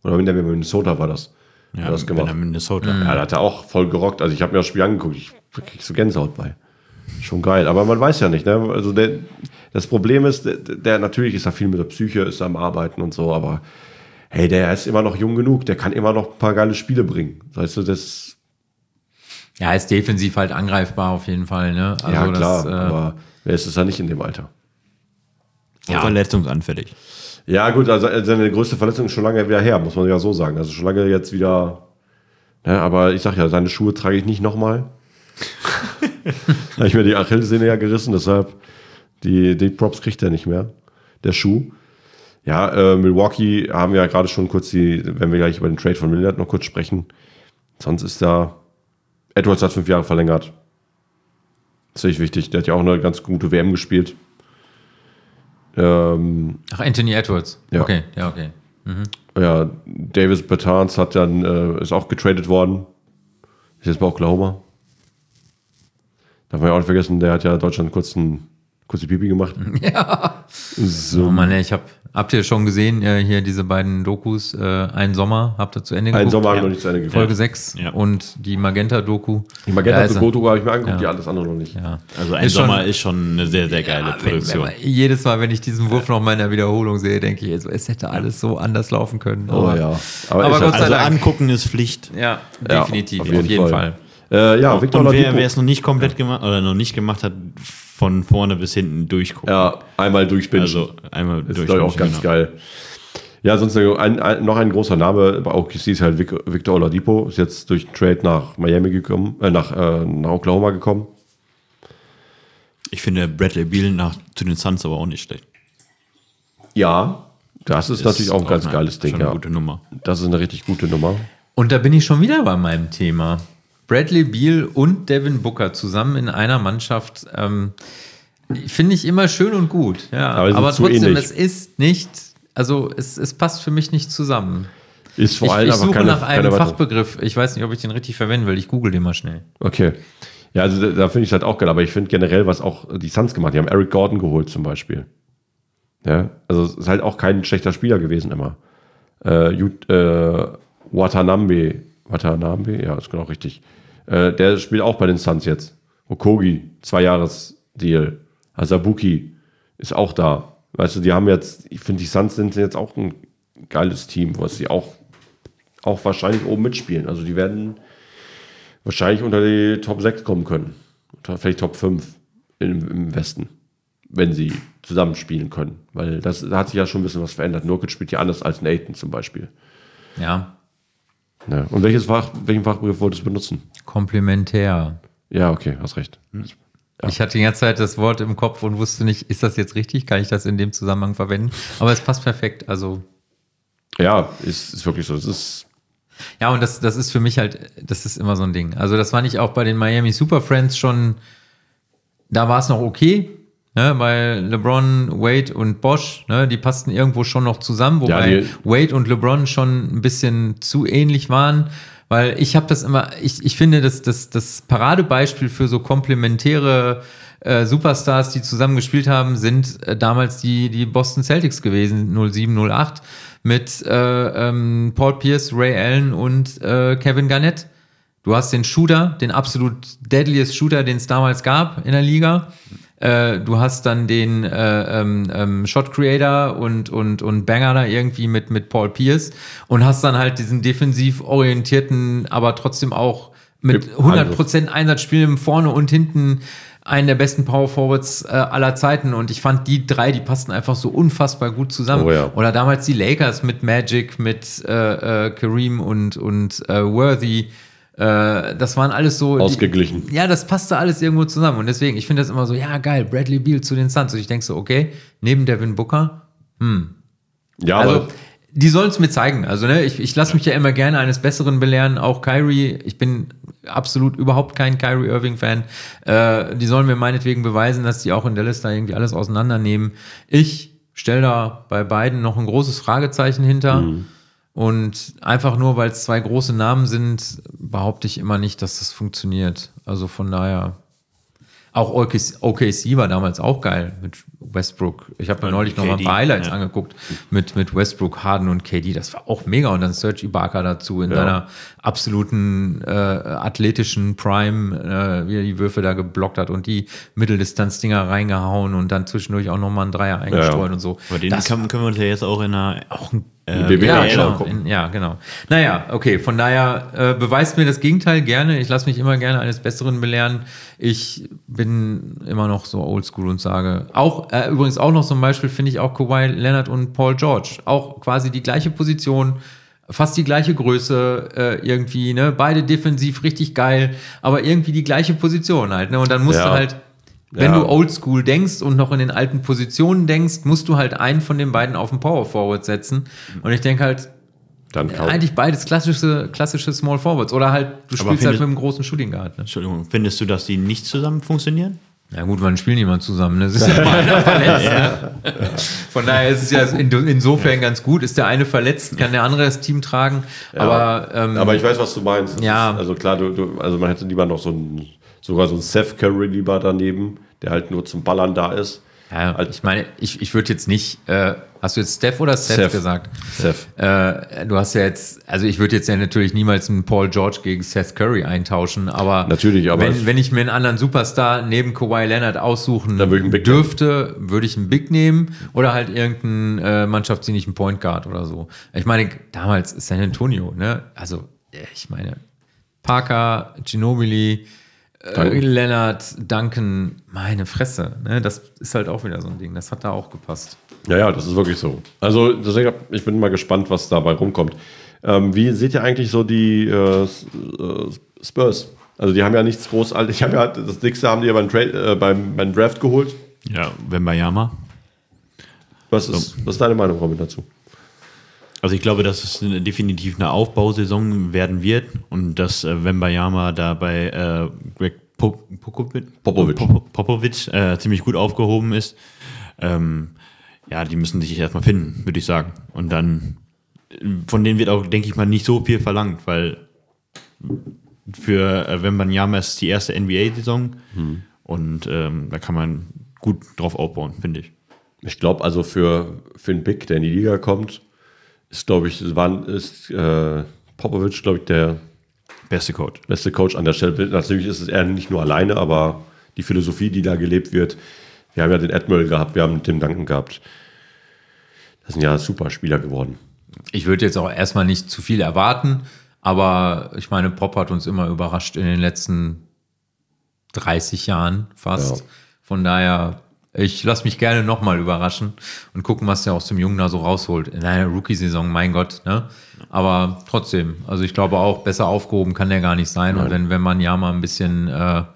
Oder wenn der mit Minnesota war das. Ja, das gemacht. er Minnesota. Ja, da hat er auch voll gerockt. Also ich habe mir das Spiel angeguckt, ich krieg so Gänsehaut bei. Schon geil. Aber man weiß ja nicht, ne? Also der, das Problem ist, der, der natürlich ist da viel mit der Psyche, ist am Arbeiten und so, aber hey, der ist immer noch jung genug, der kann immer noch ein paar geile Spiele bringen. Weißt du, das, Ja, ist defensiv halt angreifbar auf jeden Fall, ne? Also ja klar, das, äh, aber wer ist es ja nicht in dem Alter? Ja. Verletzungsanfällig. Ja, gut, also seine größte Verletzung ist schon lange wieder her, muss man ja so sagen. Also schon lange jetzt wieder. Ne, aber ich sag ja, seine Schuhe trage ich nicht nochmal. Habe ich mir die Achillessehne ja gerissen, deshalb die, die Props kriegt er nicht mehr. Der Schuh. Ja, äh, Milwaukee haben wir ja gerade schon kurz die, wenn wir gleich über den Trade von Millard noch kurz sprechen. Sonst ist da. Edwards hat fünf Jahre verlängert. Echt wichtig. Der hat ja auch eine ganz gute WM gespielt. Ähm, Ach, Anthony Edwards. Ja. Okay, ja, okay. Ja, Davis Bertans hat dann, äh, ist auch getradet worden. Ist jetzt bei Oklahoma. Darf man ja auch nicht vergessen, der hat ja Deutschland kurz, ein, kurz die Pipi gemacht. Ja. So. Oh Mann, ey, ich hab, habt ihr schon gesehen, äh, hier diese beiden Dokus, äh, Ein Sommer, habt ihr zu Ende geguckt? Sommer habe ich noch nicht zu Ende geguckt. Folge 6 Ja. und die Magenta-Doku. Die Magenta Da ist zu. Goto habe ich mir angeguckt, Ja. ja. alles andere noch nicht. Ja. Also ein Ist schon- Sommer ist schon eine sehr, sehr geile Ja, wenn, Produktion. wenn man, jedes Mal, wenn ich diesen Wurf noch mal in der Wiederholung sehe, denke ich, also, es hätte alles so anders laufen können. Oh ja. Aber, Aber Gott sei also Dank. angucken ist Pflicht. Ja, definitiv, auf auf jeden jeden, Fall. Fall. äh, ja, Victor Und wer es noch nicht komplett gemacht oder noch nicht gemacht hat, von vorne bis hinten durchgucken. Ja, einmal durchbingen. Also einmal ist glaube ich auch ganz genau. geil. Ja, sonst ein, ein, noch ein großer Name bei OKC ist halt Vic- Victor Oladipo. Ist jetzt durch den Trade nach Miami gekommen, äh, nach, äh, nach Oklahoma gekommen. Ich finde Bradley Beal nach zu den Suns aber auch nicht schlecht. Ja, das ist, natürlich auch ein ganz eine- geiles Ding. Schon eine Ja. gute Nummer. Das ist eine richtig gute Nummer. Und da bin ich schon wieder bei meinem Thema. Bradley Beal und Devin Booker zusammen in einer Mannschaft ähm, finde ich immer schön und gut. Ja, Aber aber, trotzdem, es ist nicht, also es, es passt für mich nicht zusammen. Ist vor Ich, allem ich einfach suche keine, nach einem Fachbegriff. Ich weiß nicht, ob ich den richtig verwenden will. Ich google den mal schnell. Okay. Ja, also da, finde ich es halt auch geil, aber ich finde generell, was auch die Suns gemacht haben, die haben Eric Gordon geholt zum Beispiel. Ja, also es ist halt auch kein schlechter Spieler gewesen immer. Äh, Jut- äh, Watanabe, Watanabe, ja, ist genau richtig. Äh, der spielt auch bei den Suns jetzt. Okogi, zwei Jahres Deal. Asabuki ist auch da. Weißt du, die haben jetzt, ich finde, die Suns sind jetzt auch ein geiles Team, was sie auch, auch wahrscheinlich oben mitspielen. Also die werden wahrscheinlich unter die Top 6 kommen können. Vielleicht Top 5 im, im Westen, wenn sie zusammenspielen können. Weil das, da hat sich ja schon ein bisschen was verändert. Nurkic spielt ja anders als Nathan zum Beispiel. Ja, Ja. Und welches Fach, welchen Fachbegriff wolltest du benutzen? komplementär. Ja, okay, hast recht. Ich hatte die ganze Zeit das Wort im Kopf und wusste nicht, ist das jetzt richtig? Kann ich das in dem Zusammenhang verwenden? Aber es passt perfekt. Also Ja, ist, ist wirklich so. Es ist, Ja, und das, das ist für mich halt, das ist immer so ein Ding. Also, das war nicht auch bei den Miami Super Friends schon da war es noch okay. Ne, bei LeBron, Wade und Bosch, ne, die passten irgendwo schon noch zusammen, wobei Ja, Wade und LeBron schon ein bisschen zu ähnlich waren. Weil ich habe das immer, ich, ich finde, das, das, das Paradebeispiel für so komplementäre äh, Superstars, die zusammen gespielt haben, sind äh, damals die, die Boston Celtics gewesen, 07, 08, mit äh, ähm, Paul Pierce, Ray Allen und äh, Kevin Garnett. Du hast den Shooter, den absolut deadliest Shooter, den es damals gab in der Liga. Äh, du hast dann den äh, ähm, ähm, Shot Creator und, und, und Banger da irgendwie mit, mit Paul Pierce und hast dann halt diesen defensiv orientierten, aber trotzdem auch mit Mit 100% Einsatz spielen vorne und hinten einen der besten Power Forwards äh, aller Zeiten und ich fand die drei, die passten einfach so unfassbar gut zusammen. Oh ja. Oder damals die Lakers mit Magic, mit äh, äh, Kareem und, und äh, Worthy. Äh, das waren alles so. Ausgeglichen. Die, ja, das passte alles irgendwo zusammen. Und deswegen, ich finde das immer so, ja, geil, Bradley Beal zu den Suns. Und ich denke so, okay, neben Devin Booker. Ja, Also, aber die sollen es mir zeigen. Also, ne, ich, ich lasse mich ja immer gerne eines Besseren belehren. Auch Kyrie, ich bin absolut überhaupt kein Kyrie Irving-Fan. Äh, die sollen mir meinetwegen beweisen, dass die auch in Dallas da irgendwie alles auseinandernehmen. Ich stelle da bei beiden noch ein großes Fragezeichen hinter. Und einfach nur, weil es zwei große Namen sind, behaupte ich immer nicht, dass das funktioniert. Also von daher. Auch OKC, OKC war damals auch geil mit Westbrook. Ich habe mir neulich noch mal ein paar Highlights ja. angeguckt mit, mit Westbrook, Harden und KD. Das war auch mega. Und dann Serge Ibaka dazu in Ja. seiner absoluten äh, athletischen Prime, äh, wie er die Würfe da geblockt hat und die Mitteldistanz-Dinger reingehauen und dann zwischendurch auch nochmal einen Dreier eingestreut Ja. und so. Aber den Das können, können wir uns ja jetzt auch in einer auch ein äh, ja, genau. In, ja, genau. Naja, okay, von daher äh, beweist mir das Gegenteil gerne. Ich lasse mich immer gerne eines Besseren belehren. Ich bin immer noch so oldschool und sage, auch äh, übrigens auch noch zum Beispiel finde ich auch Kawhi Leonard und Paul George. Auch quasi die gleiche Position, fast die gleiche Größe äh, irgendwie, ne? Beide defensiv richtig geil, aber irgendwie die gleiche Position halt, ne? Und dann musst Ja. du halt wenn Ja. du oldschool denkst und noch in den alten Positionen denkst, musst du halt einen von den beiden auf den Power Forward setzen. Und ich denke halt, dann kaum. eigentlich beides klassische, klassische Small Forwards. Oder halt, du spielst halt mit einem großen Shooting Guard. Ne? Entschuldigung, findest du, dass die nicht zusammen funktionieren? Ja gut, wann spielen die mal zusammen? Das ist ja mal einer verletzt. ne? Von daher ist es ja in, insofern ganz gut. Ist der eine verletzt, kann der andere das Team tragen. Aber, ähm, aber ich weiß, was du meinst. Das Ja. Ist, also klar, du, du, also man hätte lieber noch so ein, sogar so ein Seth Curry lieber daneben, der halt nur zum Ballern da ist. Ja, ich meine, ich, ich würde jetzt nicht, äh, hast du jetzt Steph oder Seth, Seth. gesagt? Seth. Äh, du hast ja jetzt, also ich würde jetzt ja natürlich niemals einen Paul George gegen Seth Curry eintauschen, aber Natürlich, aber wenn, wenn ich mir einen anderen Superstar neben Kawhi Leonard aussuchen Big dürfte, würde ich einen Big nehmen oder halt irgendeinen äh, mannschaftsdienlichen Point Guard oder so. Ich meine, damals San Antonio, ne? Also, äh, ich meine, Parker, Ginobili, äh, Duncan. Leonard, Duncan, meine Fresse, ne? Das ist halt auch wieder so ein Ding. Das hat da auch gepasst. Ja, ja, das ist wirklich so. Also deswegen, ich bin mal gespannt, was dabei rumkommt. Ähm, wie seht ihr eigentlich so die äh, äh, Spurs? Also die haben ja nichts großartig. Ich habe ja das dickste haben die ja beim, Trade, äh, beim, beim Draft geholt. Ja, Wembayama. Was ist, was ist deine Meinung, Robin, dazu? Also ich glaube, dass es eine, definitiv eine Aufbausaison werden wird und dass äh, Wembayama da bei äh, Greg Pop Popovic, Popovic. Pop Popovic äh, ziemlich gut aufgehoben ist. Ähm, ja, die müssen sich erstmal finden, würde ich sagen. Und dann, äh, von denen wird auch, denke ich mal, nicht so viel verlangt, weil für äh, Wembanyama ist die erste NBA-Saison und ähm, da kann man gut drauf aufbauen, finde ich. Ich glaube, also für, für einen Big, der in die Liga kommt, ist, glaube ich, war, ist äh, Popovic, glaube ich, der Beste Coach. beste Coach an der Stelle. Natürlich ist es er nicht nur alleine, aber die Philosophie, die da gelebt wird. Wir haben ja den Admiral gehabt, wir haben Tim Duncan gehabt. Das sind ja super Spieler geworden. Ich würde jetzt auch erstmal nicht zu viel erwarten, aber ich meine, Pop hat uns immer überrascht in den letzten 30 Jahren fast. Ja. Von daher, ich lasse mich gerne nochmal überraschen und gucken, was der aus dem Jungen da so rausholt. In einer Rookie-Saison, mein Gott, ne? Aber trotzdem, also ich glaube auch, besser aufgehoben kann der gar nicht sein. Und wenn, wenn man ja mal ein bisschen, äh, ein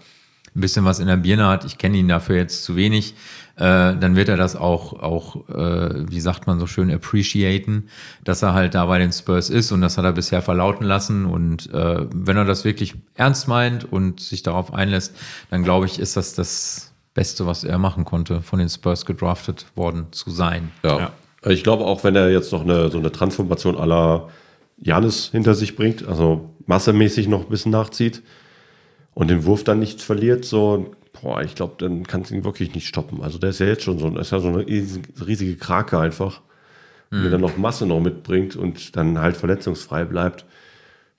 bisschen was in der Birne hat, ich kenne ihn dafür jetzt zu wenig, äh, dann wird er das auch, auch äh, wie sagt man so schön, appreciaten, dass er halt da bei den Spurs ist und das hat er bisher verlauten lassen. Und äh, wenn er das wirklich ernst meint und sich darauf einlässt, dann glaube ich, ist das das Beste, was er machen konnte, von den Spurs gedraftet worden zu sein. Ja. Ich glaube auch, wenn er jetzt noch eine, so eine Transformation aller Janis hinter sich bringt, also massemäßig noch ein bisschen nachzieht und den Wurf dann nicht verliert, so, boah, ich glaube, dann kannst du ihn wirklich nicht stoppen. Also der ist ja jetzt schon so, ist ja so eine riesige Krake einfach. Und wenn er noch Masse noch mitbringt und dann halt verletzungsfrei bleibt,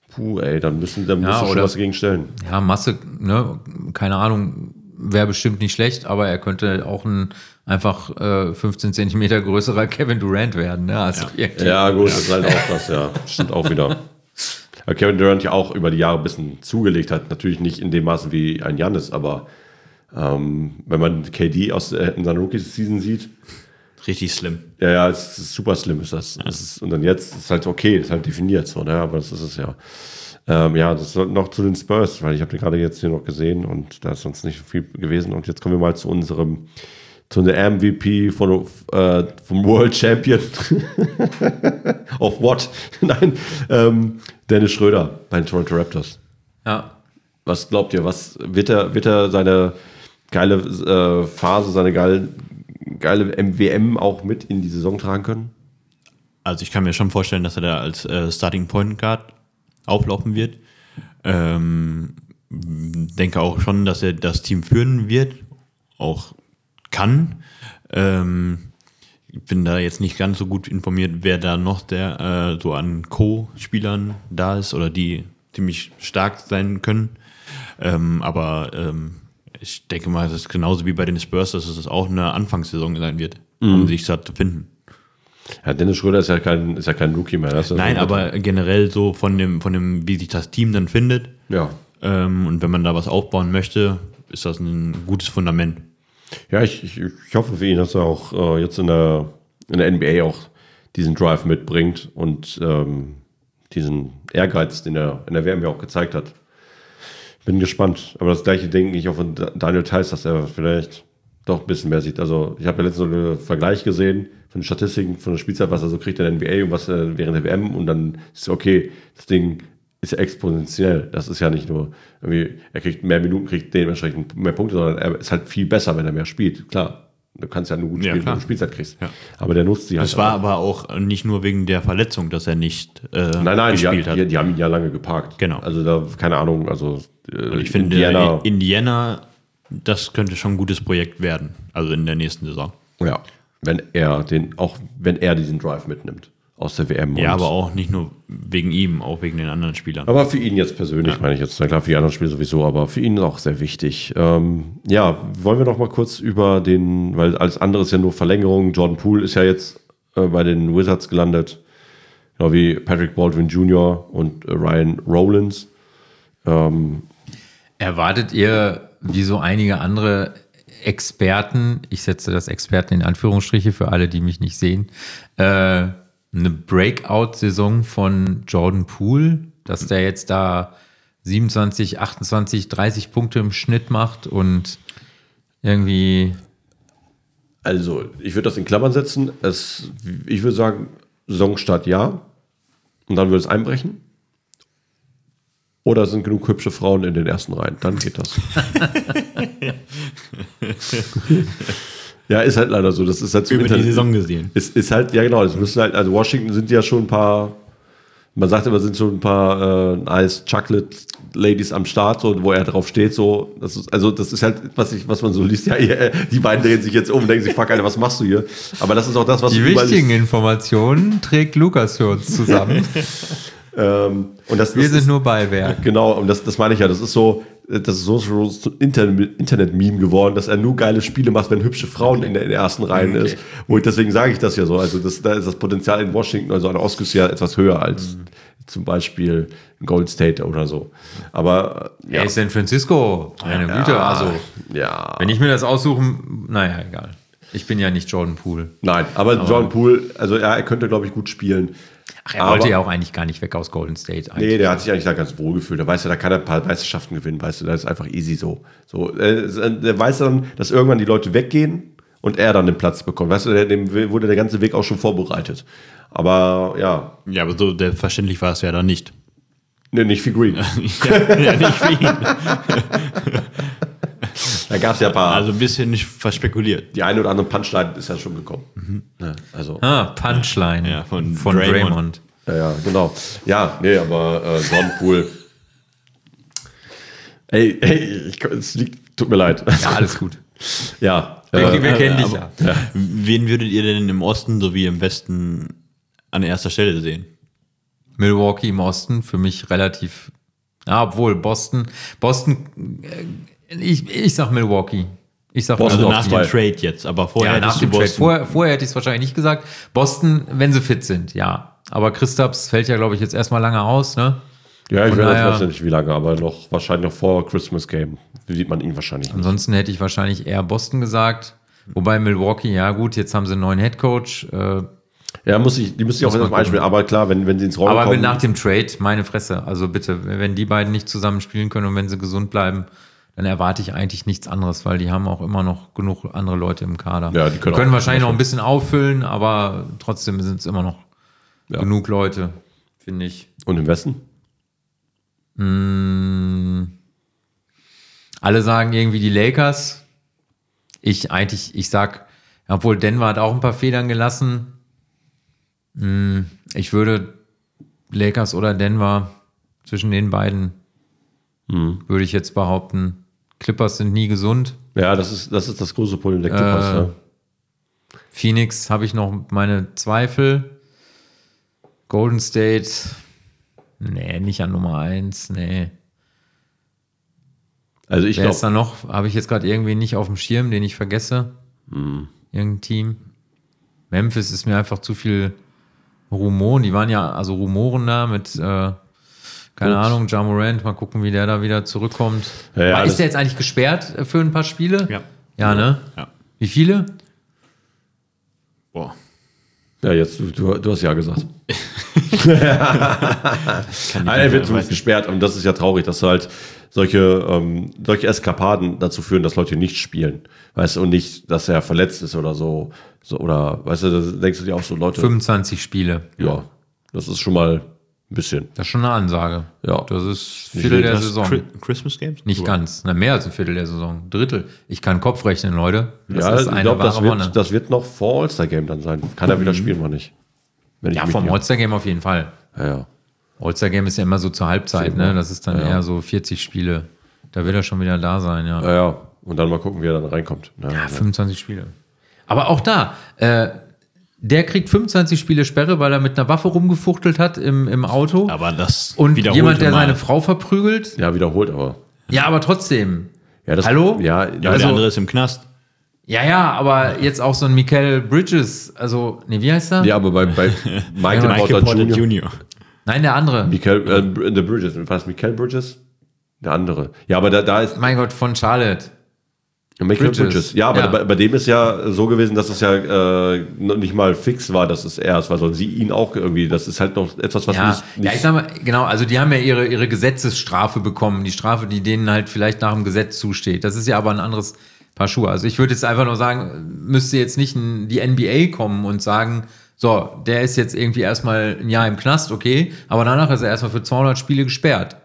puh, ey, dann müssen, dann Ja, du schon was dagegen stellen. Ja, Masse, ne, keine Ahnung, wäre bestimmt nicht schlecht, aber er könnte auch ein einfach äh, 15 Zentimeter größerer Kevin Durant werden. Ne? Also irgendwie- Ja, gut, das ist halt auch das, ja. Stimmt auch wieder. Weil Kevin Durant ja auch über die Jahre ein bisschen zugelegt hat. Natürlich nicht in dem Maße wie ein Janis, aber ähm, wenn man KD aus, äh, in seiner Rookie-Season sieht, Richtig slim. ja, ja, es ist super slim ist das. das ist, und dann jetzt ist halt okay, ist halt definiert so, ne? aber das ist es ja. Ähm, ja, das soll noch zu den Spurs, weil ich habe die gerade jetzt hier noch gesehen und da ist sonst nicht so viel gewesen. Und jetzt kommen wir mal zu unserem, zu der MVP von, äh, vom World Champion. of what? Nein, ähm, Dennis Schröder bei den Toronto Raptors. ja. Was glaubt ihr, was wird er, wird er seine geile äh, Phase, seine geile, geile MWM auch mit in die Saison tragen können? Also ich kann mir schon vorstellen, dass er da als äh, Starting Point Guard auflaufen wird. Ähm, denke auch schon, dass er das Team führen wird, auch kann. Ähm, ich bin da jetzt nicht ganz so gut informiert, wer da noch der äh, so an Co-Spielern da ist oder die ziemlich stark sein können. Ähm, aber ähm, ich denke mal, es ist genauso wie bei den Spurs, dass es auch eine Anfangssaison sein wird, um sich da zu finden. Ja, Dennis Schröder ist ja kein, ist ja kein Rookie mehr. Nein, aber generell so von dem, von dem, wie sich das Team dann findet. Ja. Ähm, und wenn man da was aufbauen möchte, ist das ein gutes Fundament. Ja, ich, ich, ich hoffe für ihn, dass er auch äh, jetzt in der, in der NBA auch diesen Drive mitbringt und ähm, diesen Ehrgeiz, den er in der WM ja auch gezeigt hat. Bin gespannt. Aber das gleiche denke ich auch von Da- Daniel Theiss, dass er vielleicht doch ein bisschen mehr sieht. Also ich habe ja letztens so einen Vergleich gesehen von den Statistiken von der Spielzeit, was er so kriegt in der NBA und was er während der WM und dann ist okay, das Ding ist ja exponentiell. Das ist ja nicht nur irgendwie, er kriegt mehr Minuten, kriegt dementsprechend mehr Punkte, sondern er ist halt viel besser, wenn er mehr spielt. Klar, du kannst ja nur gut Ja, spielen, klar. wenn du Spielzeit kriegst. Ja. Aber der nutzt sie halt. Es war aber auch nicht nur wegen der Verletzung, dass er nicht äh, Nein, nein, die, gespielt hat. die, die haben ihn ja lange geparkt. Genau. Also da, keine Ahnung, also äh, ich finde, Indiana, Indiana, das könnte schon ein gutes Projekt werden, also in der nächsten Saison. ja, wenn er den, auch wenn er diesen Drive mitnimmt aus der WM. Ja, aber auch nicht nur wegen ihm, auch wegen den anderen Spielern. Aber für ihn jetzt persönlich, meine ich jetzt, na klar, für die anderen Spiele sowieso, aber für ihn auch sehr wichtig. Ähm, ja, wollen wir noch mal kurz über den, weil alles andere ist ja nur Verlängerung. Jordan Poole ist ja jetzt äh, bei den Wizards gelandet, genau wie Patrick Baldwin Jr. und äh, Ryan Rowlands. Erwartet ihr, wie so einige andere Experten, ich setze das Experten in Anführungsstriche für alle, die mich nicht sehen, äh, eine Breakout-Saison von Jordan Poole, dass der jetzt da 27, 28, 30 Punkte im Schnitt macht und irgendwie, Also, ich würde das in Klammern setzen. Es, ich würde sagen, Saisonstart ja. Und dann würde es einbrechen. Oder sind genug hübsche Frauen in den ersten Reihen. Dann geht das. ja, ist halt leider so. Das ist halt Über die Saison gesehen. Ist, ist halt, ja genau, es müssen halt, also Washington sind ja schon ein paar, man sagt immer, sind schon ein paar äh, nice Chocolate Ladies am Start, so, wo er drauf steht, so, das ist, also das ist halt, was ich, was man so liest, ja, ihr, die beiden drehen sich jetzt um und denken sich, fuck, Alter, was machst du hier? Aber das ist auch das, was die wichtigen. Informationen trägt Lukas für uns zusammen. Ähm, und das, Wir das sind ist, nur Beiwerk. Genau, und das, das meine ich ja, das ist so, das ist so so Internet-Meme geworden, dass er nur geile Spiele macht, wenn hübsche Frauen in, der, in der ersten Reihen ist. Wo ich, deswegen sage ich das ja so. Also das, da ist das Potenzial in Washington, also an der Ostküste ja etwas höher als zum Beispiel in Golden State oder so. Aber ja. Hey, San Francisco, meine Güte, also ja. wenn ich mir das aussuchen, naja, egal. Ich bin ja nicht Jordan Poole. Nein, aber, John Poole, also ja, er könnte, glaube ich, gut spielen. Ach, er Aber- wollte ja auch eigentlich gar nicht weg aus Golden State. Eigentlich. Nee, der hat sich eigentlich da ganz wohl gefühlt. Der weiß ja, da kann er ein paar Meisterschaften gewinnen, weißt du, das ist einfach easy so. so äh, der weiß dann, dass irgendwann die Leute weggehen und er dann den Platz bekommt. Weißt du, der- dem wurde der ganze Weg auch schon vorbereitet. Aber ja, Ja, aber so selbstverständlich war es ja dann nicht. nee, nicht für Green. ja, nicht für ihn. Ja, gab es ja ein paar. Also ein bisschen nicht verspekuliert. die eine oder andere Punchline ist ja schon gekommen. Ja, also, Ah, Punchline Ja, von von Draymond. Draymond. ja, ja, genau. Ja, nee, aber äh, Jordan. Ey, ey, ich, es liegt, tut mir leid. Ja, alles gut. Ja, Wir, äh, wir kennen dich aber- ja. Wen würdet ihr denn im Osten sowie im Westen an erster Stelle sehen? Milwaukee im Osten, für mich relativ. Ja, obwohl Boston. Boston, äh, ich, ich sag Milwaukee. Ich sag Boston Also nach dem. Trade jetzt, aber vorher ja, nach dem Trade. Boston. Vorher, vorher hätte ich es wahrscheinlich nicht gesagt. Boston, wenn sie fit sind, ja. Aber Christaps fällt ja, glaube ich, jetzt erstmal lange aus, ne? ja, ich weiß weiß nicht wie lange, aber noch wahrscheinlich noch vor Christmas Game sieht man ihn wahrscheinlich nicht. Ansonsten hätte ich wahrscheinlich eher Boston gesagt. Wobei Milwaukee, ja gut, jetzt haben sie einen neuen Headcoach. Äh, Ja, muss ich, die müssen sich auch erstmal einspielen, aber klar, wenn, wenn sie ins Rollen aber kommen. nach dem Trade, meine Fresse, also bitte, wenn die beiden nicht zusammen spielen können und wenn sie gesund bleiben, dann erwarte ich eigentlich nichts anderes, weil die haben auch immer noch genug andere Leute im Kader. Ja, die können auch- wahrscheinlich noch ein bisschen auffüllen, aber trotzdem sind es immer noch Ja. genug Leute, finde ich. Und im Westen? Alle sagen irgendwie die Lakers. Ich eigentlich, ich sag, obwohl Denver hat auch ein paar Federn gelassen. Hm, Ich würde Lakers oder Denver zwischen den beiden, würde ich jetzt behaupten. Clippers sind nie gesund. Ja, das ist das, ist das große Problem der Clippers. Äh, ja. Phoenix habe ich noch meine Zweifel. Golden State, nee, nicht an Nummer eins, nee. Also ich ist da glaube, noch? Habe ich jetzt gerade irgendwie nicht auf dem Schirm, den ich vergesse. Hm. Irgendein Team. Memphis ist mir einfach zu viel Rumoren. Die waren ja, also Rumoren da mit, äh, keine Ups. Ahnung, Ja Morant. Mal gucken, wie der da wieder zurückkommt. Ja, ja, ist der jetzt eigentlich gesperrt für ein paar Spiele? Ja. Ja, ne? Ja. Wie viele? Boah. ja, jetzt, du, du, du hast ja gesagt. Nein, er wird zumindest gesperrt und das ist ja traurig, dass halt solche, ähm, solche Eskapaden dazu führen, dass Leute nicht spielen. Weißt du, und nicht, dass er verletzt ist oder so. so oder, weißt du, da denkst du dir auch so, Leute, 25 Spiele. ja, das ist schon mal ein bisschen. Das ist schon eine Ansage. Ja. Das ist Viertel der Saison. Chri- Christmas Games? Nicht ganz. Na, mehr als ein Viertel der Saison. Drittel. Ich kann Kopf rechnen, Leute. Das ja, ist ich eine glaube, das, wahre Wonne. wird- das wird noch vor All-Star-Game dann sein. Kann er wieder spielen, oder nicht? Ich Ja, vom irre. All-Star-Game auf jeden Fall. Ja, ja. All-Star-Game ist ja immer so zur Halbzeit, ne? Das ist dann Ja. eher so 40 Spiele. Da wird er schon wieder da sein, ja. Ja, ja. Und dann mal gucken, wie er dann reinkommt. Ja, Ja, 25 Spiele. Aber auch da, äh, der kriegt 25 Spiele Sperre, weil er mit einer Waffe rumgefuchtelt hat im, im Auto. Aber das und jemand, der Mal. seine Frau verprügelt. ja wiederholt, aber. Ja, aber trotzdem. Ja, das, Hallo? Ja, Ja, aber Also- der andere ist im Knast. Ja, ja, aber jetzt auch so ein Michael Bridges, also, nee, wie heißt er? ja, aber bei, bei Michael, Ja, Porter, Michael Porter Jr. Jr. Nein, der andere. Michael, äh, The Bridges. War das Michael Bridges? Der andere. Ja, aber da, da ist Mein Gott, von Charlotte. Michael Bridges. Bridges. Ja, aber Ja. Bei, bei dem ist ja so gewesen, dass es ja äh, noch nicht mal fix war, dass es er ist, weil sonst sie ihn auch irgendwie. Das ist halt noch etwas, was Ja, nicht, nicht ja, ich sag mal, genau, also die haben ja ihre, ihre Gesetzesstrafe bekommen, die Strafe, die denen halt vielleicht nach dem Gesetz zusteht. Das ist ja aber ein anderes Paar Schuhe. Also ich würde jetzt einfach nur sagen, müsste jetzt nicht in die NBA kommen und sagen, so, der ist jetzt irgendwie erstmal ein Jahr im Knast, okay, aber danach ist er erstmal für 200 Spiele gesperrt.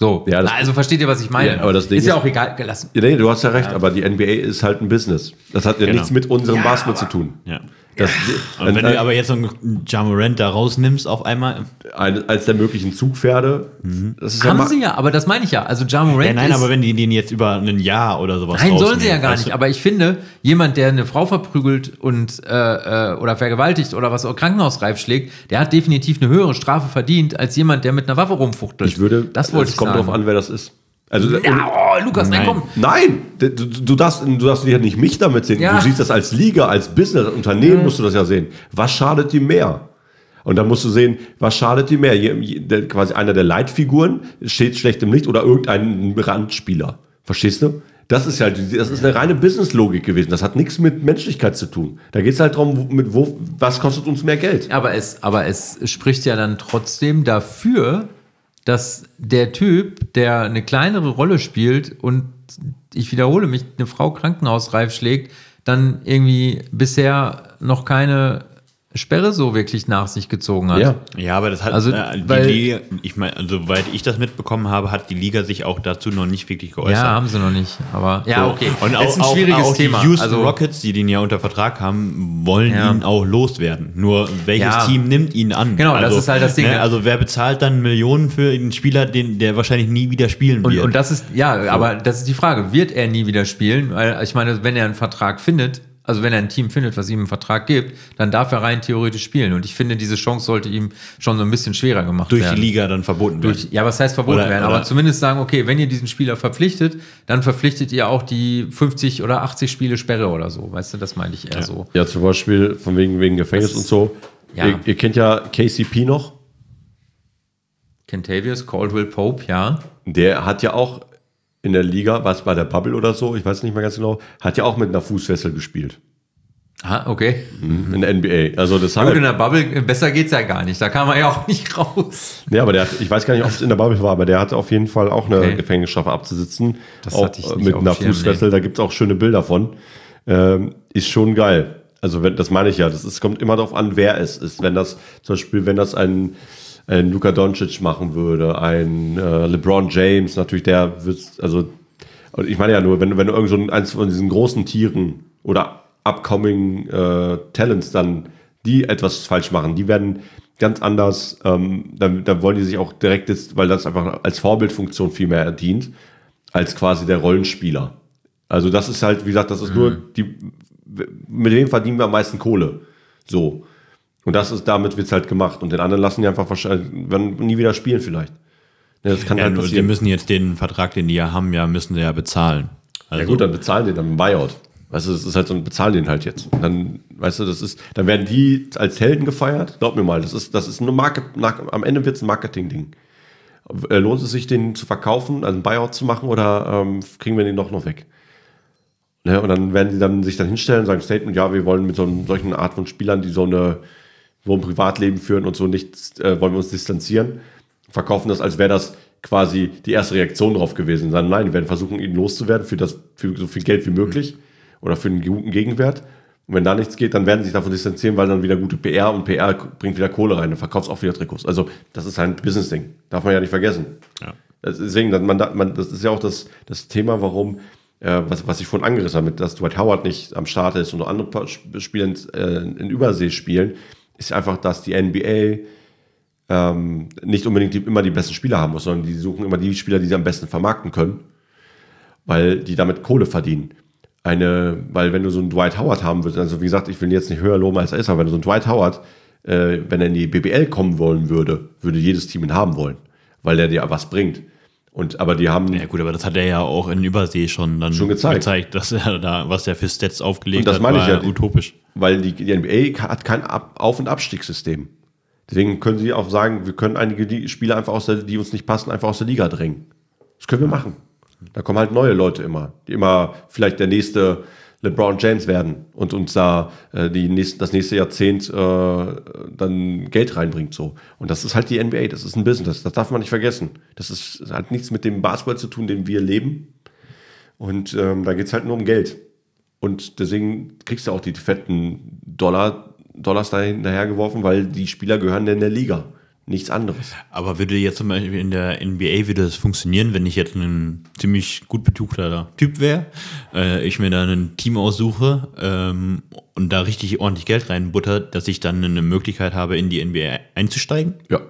So, Ja, das- also versteht ihr, was ich meine? Ja, aber das Ding ist ja auch egal, gelassen. Nee, du hast ja recht, aber die NBA ist halt ein Business. Das hat ja Genau. nichts mit unserem Ja, Basketball aber- zu tun. Ja. Das, Und wenn du aber jetzt so einen Jamorant da rausnimmst auf einmal. ein, eins der möglichen Zugpferde, das ist ja Haben ma- sie ja, aber das meine ich ja. Also Ja Morant Ja, nein, ist, aber wenn die den jetzt über ein Jahr oder sowas Nein, sollen sie ja gar nicht. du? Aber ich finde, jemand, der eine Frau verprügelt und äh, äh, oder vergewaltigt oder was auch krankenhausreif schlägt, der hat definitiv eine höhere Strafe verdient als jemand, der mit einer Waffe rumfuchtelt. Ich würde, das wollte es ich kommt sagen. drauf an, wer das ist. Also, Ja, oh, Lukas, nein, komm. Nein, du, du, darfst, du darfst ja nicht mich damit sehen. Ja. Du siehst das als Liga, als Business, als Unternehmen musst du das ja sehen. Was schadet dir mehr? Und dann musst du sehen, was schadet dir mehr? Je- je- der, quasi einer der Leitfiguren steht schlecht im Licht oder irgendein Randspieler. Verstehst du? Das ist halt, das ist eine reine Business-Logik gewesen. Das hat nichts mit Menschlichkeit zu tun. Da geht es halt darum, mit wo, was kostet uns mehr Geld? Aber es, aber es spricht ja dann trotzdem dafür, dass der Typ, der eine kleinere Rolle spielt und ich wiederhole mich, eine Frau krankenhausreif schlägt, dann irgendwie bisher noch keine Sperre so wirklich nach sich gezogen hat. Ja. Ja, aber das hat Also, äh, die weil- Liga, ich meine, also, soweit ich das mitbekommen habe, hat die Liga sich auch dazu noch nicht wirklich geäußert. Ja, haben sie noch nicht. Aber ja, So. okay. Und auch, ist ein auch, schwieriges auch Thema. Die Houston also, Rockets, die den ja unter Vertrag haben, wollen Ja. ihn auch loswerden. Nur welches Ja. Team nimmt ihn an? Genau, das ist halt das Ding, Ne, ne? also wer bezahlt dann Millionen für einen Spieler, den, der wahrscheinlich nie wieder spielen Und, wird? und das ist, ja, aber das ist die Frage. Wird er nie wieder spielen? Weil ich meine, wenn er einen Vertrag findet, also wenn er ein Team findet, was ihm einen Vertrag gibt, dann darf er rein theoretisch spielen. Und ich finde, diese Chance sollte ihm schon so ein bisschen schwerer gemacht durch werden. die Liga dann verboten. Durch, ja, was heißt verboten Oder- werden? oder- Aber zumindest sagen, okay, wenn ihr diesen Spieler verpflichtet, dann verpflichtet ihr auch die 50 oder 80 Spiele Sperre oder so. Weißt du, das meine ich eher so. Ja, zum Beispiel von wegen, wegen Gefängnis Das und so. ja. Ihr, ihr kennt ja KCP noch. Kentavious, Caldwell Pope, ja. Der hat ja auch in der Liga, was bei der Bubble oder so, ich weiß nicht mehr ganz genau, hat ja auch mit einer Fußfessel gespielt. Ah, okay. In der NBA. Also das Gut, in der Bubble, besser geht's ja gar nicht. Da kam er ja auch nicht raus. ja, aber der hat, ich weiß gar nicht, ob es in der Bubble war, aber der hatte auf jeden Fall auch eine Okay. Gefängnisstrafe abzusitzen. Das auch hatte ich äh, nicht mit einer Schirm, Fußfessel, da gibt es auch schöne Bilder von. Ähm, ist schon geil. Also wenn, das meine ich ja. Das ist, kommt immer darauf an, wer es ist. Wenn das zum Beispiel, wenn das ein, ein Luka Doncic machen würde, ein äh, LeBron James, natürlich der wird, also ich meine ja nur, wenn, wenn du irgend so ein- eins von diesen großen Tieren oder upcoming äh, Talents dann, die etwas falsch machen, die werden ganz anders, ähm, dann, dann wollen die sich auch direkt jetzt, weil das einfach als Vorbildfunktion viel mehr dient, als quasi der Rollenspieler. Also das ist halt, wie gesagt, das ist nur die, mit wem verdienen wir am meisten Kohle. So. Und das ist, damit wird's halt gemacht. Und den anderen lassen die einfach wahrscheinlich, werden nie wieder spielen vielleicht. Ja, das kann ja, halt nur, die passieren. müssen jetzt den Vertrag, den die ja haben, ja, müssen sie ja bezahlen. Also, Ja gut, dann bezahlen die dann einen Buyout. Weißt du, das ist halt so, bezahlen den halt jetzt. Und dann, weißt du, das ist, dann werden die als Helden gefeiert. Glaub mir mal, das ist, das ist nur Market, am Ende wird's ein Marketing-Ding. Äh, Lohnt es sich, den zu verkaufen, also einen Buyout zu machen oder ähm, kriegen wir den doch noch weg? Ne, und dann werden die dann sich dann hinstellen und sagen, Statement, ja, wir wollen mit so einem, solchen Art von Spielern, die so eine, so ein Privatleben führen und so nicht, äh, wollen wir uns distanzieren, verkaufen das, als wäre das quasi die erste Reaktion drauf gewesen. Sagen, nein, die werden versuchen, ihn loszuwerden für das, für so viel Geld wie möglich oder für einen guten Gegenwert. Und wenn da nichts geht, dann werden sie sich davon distanzieren, weil dann wieder gute PR und PR bringt wieder Kohle rein und verkauft auch wieder Trikots. Also, das ist ein Business-Ding. Darf man ja nicht vergessen. Ja. Das- Deswegen, man, man, das ist ja auch das, das Thema, warum, äh, was, was ich vorhin angerissen habe, dass Dwight Howard nicht am Start ist und andere Spieler in, äh, in Übersee spielen, ist einfach, dass die NBA ähm, nicht unbedingt die, immer die besten Spieler haben muss, sondern die suchen immer die Spieler, die sie am besten vermarkten können, weil die damit Kohle verdienen. Eine, weil wenn du so einen Dwight Howard haben willst, also wie gesagt, ich will ihn jetzt nicht höher loben als er ist, aber wenn du so einen Dwight Howard, äh, wenn er in die BBL kommen wollen würde, würde jedes Team ihn haben wollen, weil der dir was bringt. Und aber die haben Ja gut, aber das hat er ja auch in Übersee schon dann Schon gezeigt. dass er da, was er für Stats aufgelegt Und das hat, meine ich ja, utopisch. Weil die, die NBA hat kein Ab Auf- und Abstiegssystem. Deswegen können sie auch sagen, wir können einige Spieler einfach aus der, die uns nicht passen, einfach aus der Liga drängen. Das können wir machen. Da kommen halt neue Leute immer, die immer vielleicht der nächste LeBron James werden und uns da äh, die nächsten, das nächste Jahrzehnt äh, dann Geld reinbringt so. Und das ist halt die NBA, das ist ein Business, das darf man nicht vergessen. Das ist, das hat nichts mit dem Basketball zu tun, den wir leben. Und ähm, da geht es halt nur um Geld. Und deswegen kriegst du auch die fetten Dollar, Dollars da hinterhergeworfen, weil die Spieler gehören in der Liga. Nichts anderes. Aber würde jetzt zum Beispiel in der NBA würde das funktionieren, wenn ich jetzt ein ziemlich gut betuchter Typ wäre, äh, ich mir dann ein Team aussuche ähm, und da richtig ordentlich Geld reinbutter, dass ich dann eine Möglichkeit habe, in die NBA einzusteigen? Ja.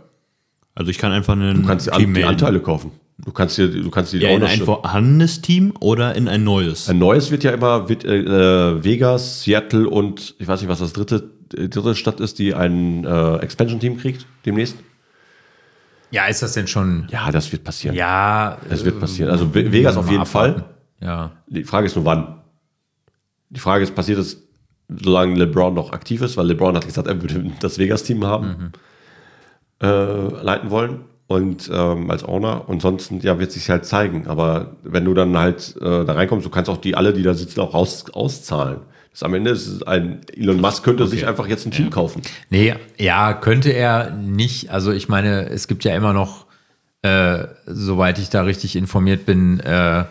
Also ich kann einfach einen Du kannst die, Team die. Anteile kaufen. Du kannst dir, du kannst dir die ja, in ein vorhandenes Team oder in ein neues. Ein neues wird ja immer wird, äh, Vegas, Seattle und ich weiß nicht, was das dritte, äh, dritte Stadt ist, die ein äh, Expansion-Team kriegt demnächst. Ja, ist das denn schon? Ja, das wird passieren. Ja, Das wird passieren. Also Ve- Vegas auf jeden abwarten. Fall. Ja. Die Frage ist nur wann. Die Frage ist, passiert es, solange LeBron noch aktiv ist, weil LeBron hat gesagt, er würde das Vegas-Team haben, äh, leiten wollen und ähm, als Owner. Und sonst ja, wird sich halt zeigen. Aber wenn du dann halt äh, da reinkommst, du kannst auch die alle, die da sitzen, auch raus, auszahlen. Das am Ende ist ein Elon Musk könnte sich einfach jetzt ein Team kaufen. Nee, ja, könnte er nicht. Also ich meine, es gibt ja immer noch, äh, soweit ich da richtig informiert bin, äh,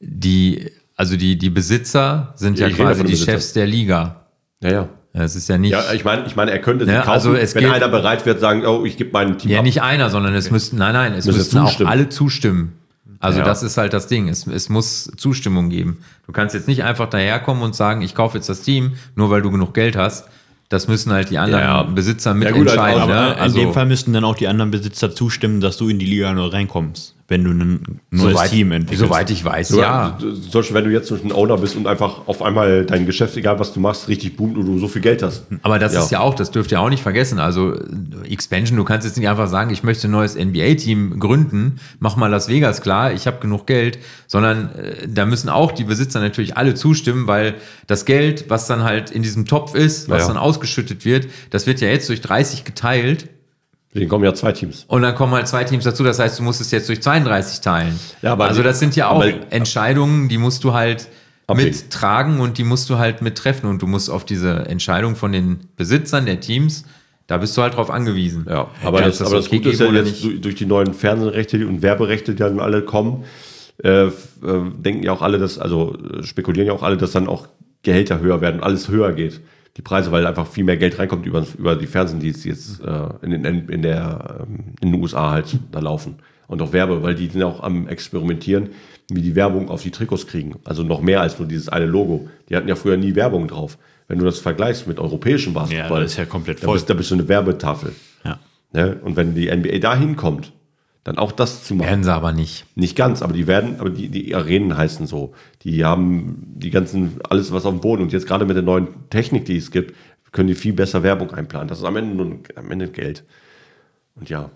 die, also die, die Besitzer sind Ja, ja, quasi die Besitzer. Chefs der Liga. Ja, ja. Es ist ja nicht. Ja, ich meine, ich meine, er könnte sie Ja, kaufen, also es wenn geht- einer bereit wird, sagen, oh, ich gebe mein Team Ja, ab. nicht einer, sondern es müssten, nein, nein, es müssten auch alle zustimmen. Also Ja. das ist halt das Ding. Es, es muss Zustimmung geben. Du kannst jetzt nicht einfach daherkommen und sagen, ich kaufe jetzt das Team, nur weil du genug Geld hast. Das müssen halt die anderen Ja. Besitzer Ja, gut, mitentscheiden. also- ne? Aber in Also, dem Fall müssten dann auch die anderen Besitzer zustimmen, dass du in die Liga nur reinkommst, wenn du ein neues soweit, Team entwickelst. soweit ich weiß, So, ja. Zum Beispiel, wenn du jetzt ein Owner bist und einfach auf einmal dein Geschäft, egal was du machst, richtig boomt und du so viel Geld hast. Aber das Ja. ist ja auch, das dürft ihr auch nicht vergessen. Also Expansion, du kannst jetzt nicht einfach sagen, ich möchte ein neues NBA-Team gründen, mach mal Las Vegas klar, ich habe genug Geld, sondern äh, da müssen auch die Besitzer natürlich alle zustimmen, weil das Geld, was dann halt in diesem Topf ist, was Ja. dann ausgeschüttet wird, das wird ja jetzt durch 30 geteilt Deswegen kommen ja zwei Teams. und dann kommen halt zwei Teams dazu. Das heißt, du musst es jetzt durch 32 teilen. Ja, aber also das sind ja auch aber- Entscheidungen, die musst du halt Abwägen. mittragen und die musst du halt mittreffen. Und du musst auf diese Entscheidung von den Besitzern der Teams, da bist du halt drauf angewiesen. Ja, aber Kannst das, aber das okay Gute ist ja jetzt durch, durch die neuen Fernsehrechte und Werberechte, die dann alle kommen, äh, äh, denken ja auch alle, dass, also äh, spekulieren ja auch alle, dass dann auch Gehälter höher werden, alles höher geht. Die Preise, weil einfach viel mehr Geld reinkommt über, über die Fernsehen, die jetzt äh, in, den, in, der, ähm, in den USA halt da laufen. Und auch Werbe, weil die sind auch am Experimentieren, wie die Werbung auf die Trikots kriegen. Also noch mehr als nur dieses eine Logo. Die hatten ja früher nie Werbung drauf. Wenn du das vergleichst mit europäischem Basketball, das ist ja komplett da voll. bist, da bist du eine Werbetafel. Ja. Ne? Und wenn die NBA da hinkommt, dann auch das zu machen. Werden sie aber nicht. Nicht ganz, aber die werden, aber die, die Arenen heißen so. Die haben die ganzen, alles was auf dem Boden. Und jetzt gerade mit der neuen Technik, die es gibt, können die viel besser Werbung einplanen. Das ist am Ende nur am Ende Geld. Und ja.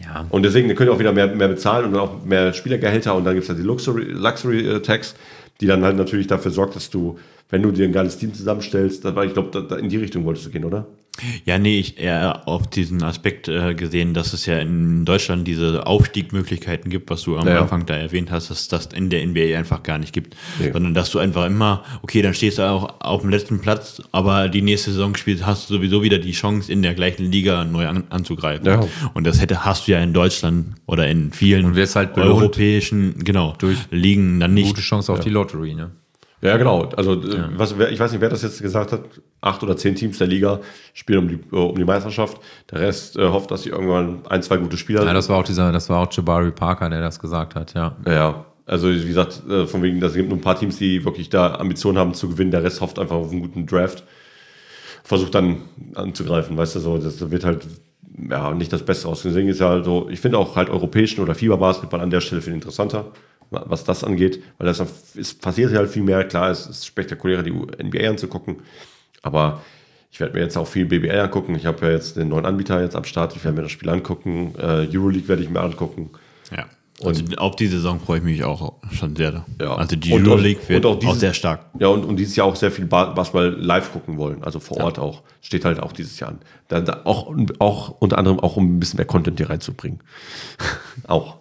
Ja. Und deswegen können die auch wieder mehr, mehr bezahlen und dann auch mehr Spielergehälter. Und dann gibt es halt die Luxury, Luxury äh, Tax, die dann halt natürlich dafür sorgt, dass du, wenn du dir ein geiles Team zusammenstellst, dann war ich glaube, in die Richtung wolltest du gehen, oder? Ja, nee, ich eher auf diesen Aspekt äh, gesehen, dass es ja in Deutschland diese Aufstiegmöglichkeiten gibt, was du am Ja, ja. Anfang da erwähnt hast, dass das in der NBA einfach gar nicht gibt. Nee. Sondern dass du einfach immer, okay, dann stehst du auch auf dem letzten Platz, aber die nächste Saison spielst, hast du sowieso wieder die Chance, in der gleichen Liga neu an, anzugreifen. Ja. Und das hätte, hast du ja in Deutschland oder in vielen halt europäischen, genau, Durch Ligen dann nicht. Gute Chance auf die Lottery, ne? Ja, genau. Also, äh, Was, wer, ich weiß nicht, wer das jetzt gesagt hat. Acht oder zehn Teams der Liga spielen um die, äh, um die Meisterschaft. Der Rest äh, hofft, dass sie irgendwann ein, zwei gute Spieler Ja, das war auch dieser, das war auch Jabari Parker, der das gesagt hat, ja. Ja, ja. Also, wie gesagt, äh, von wegen, das gibt nur ein paar Teams, die wirklich da Ambitionen haben zu gewinnen. Der Rest hofft einfach auf einen guten Draft. Versucht dann anzugreifen, weißt du, so. Das wird halt, ja, nicht das Beste aus. Deswegen ist ja halt so, ich finde auch halt europäischen oder Fieberbasketball an der Stelle viel interessanter, was das angeht, weil das ist, passiert halt viel mehr. Klar, es ist spektakulärer, die NBA anzugucken, aber ich werde mir jetzt auch viel BBL angucken. Ich habe ja jetzt den neuen Anbieter jetzt am Start. Ich werde mir das Spiel angucken. Äh, Euroleague werde ich mir angucken. Ja. Also auf die Saison freue ich mich auch schon sehr. Ja. Also die Und auch- Euroleague wird und auch auch, dieses- sehr stark. Ja, und, und dieses Jahr auch sehr viel Ba- Basketball live gucken wollen, also vor Ort auch. Steht halt auch dieses Jahr an. Da, da auch, auch unter anderem auch, um ein bisschen mehr Content hier reinzubringen. auch.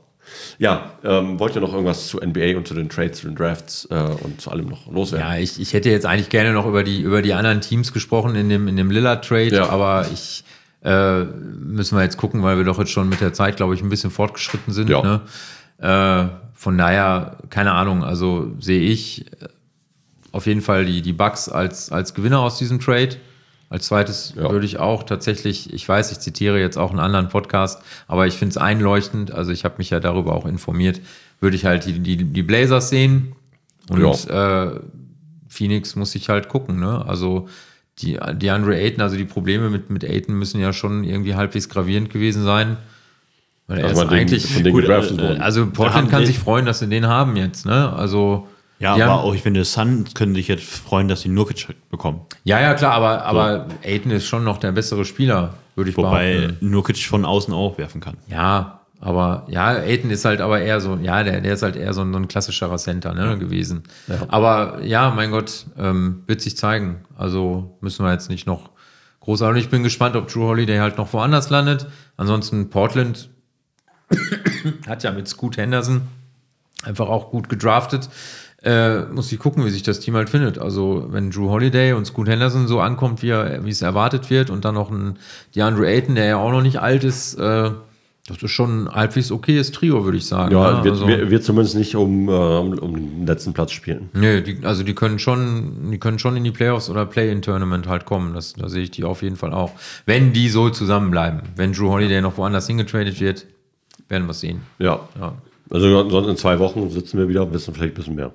Ja, ähm, wollt ihr noch irgendwas zu NBA und zu den Trades, zu den Drafts äh, und zu allem noch loswerden? Ja, ich, ich hätte jetzt eigentlich gerne noch über die, über die anderen Teams gesprochen in dem, in dem Lillard-Trade, Ja. aber ich äh, müssen wir jetzt gucken, weil wir doch jetzt schon mit der Zeit, glaube ich, ein bisschen fortgeschritten sind. Ja. Ne? Äh, von daher, keine Ahnung, also sehe ich auf jeden Fall die, die Bucks als, als Gewinner aus diesem Trade. Als zweites Ja. würde ich auch tatsächlich, ich weiß, ich zitiere jetzt auch einen anderen Podcast, aber ich finde es einleuchtend, also ich habe mich ja darüber auch informiert, würde ich halt die, die, die Blazers sehen und äh, Phoenix muss ich halt gucken, ne? Also die, die Andre Ayton, also die Probleme mit, mit Ayton müssen ja schon irgendwie halbwegs gravierend gewesen sein. Weil er Also ist man den- eigentlich. von denen Gut, äh. Also Portland kann sich freuen, dass sie den haben jetzt, ne? Also. Ja, die aber auch ich finde, Suns können sich jetzt freuen, dass sie Nurkic bekommen. ja, ja, klar, aber, aber Ayton ist schon noch der bessere Spieler, würde ich Wobei behaupten. Nurkic von außen auch werfen kann. Ja, aber ja, Ayton ist halt aber eher so, ja, der, der ist halt eher so ein, so ein klassischerer Center ne, gewesen. Aber ja, mein Gott, ähm, wird sich zeigen. Also müssen wir jetzt nicht noch großartig. Ich bin gespannt, ob Drew Holiday halt noch woanders landet. Ansonsten Portland hat ja mit Scoot Henderson einfach auch gut gedraftet. Äh, muss ich gucken, wie sich das Team halt findet. Also, wenn Drew Holiday und Scoot Henderson so ankommt, wie, er, wie es erwartet wird, und dann noch ein DeAndre Ayton, der ja auch noch nicht alt ist, äh, Das ist schon ein halbwegs okayes Trio, würde ich sagen. Ja, ne? wird, also, wird zumindest nicht um, äh, um, um den letzten Platz spielen. nee, die, also die können schon, die können schon in die Playoffs oder Play-in-Tournament halt kommen. Das, da sehe ich die auf jeden Fall auch. Wenn die so zusammenbleiben. Wenn Drew Holiday noch woanders hingetradet wird, werden wir es sehen. Ja. Ja. Also sonst in zwei Wochen sitzen wir wieder, wissen vielleicht ein bisschen mehr.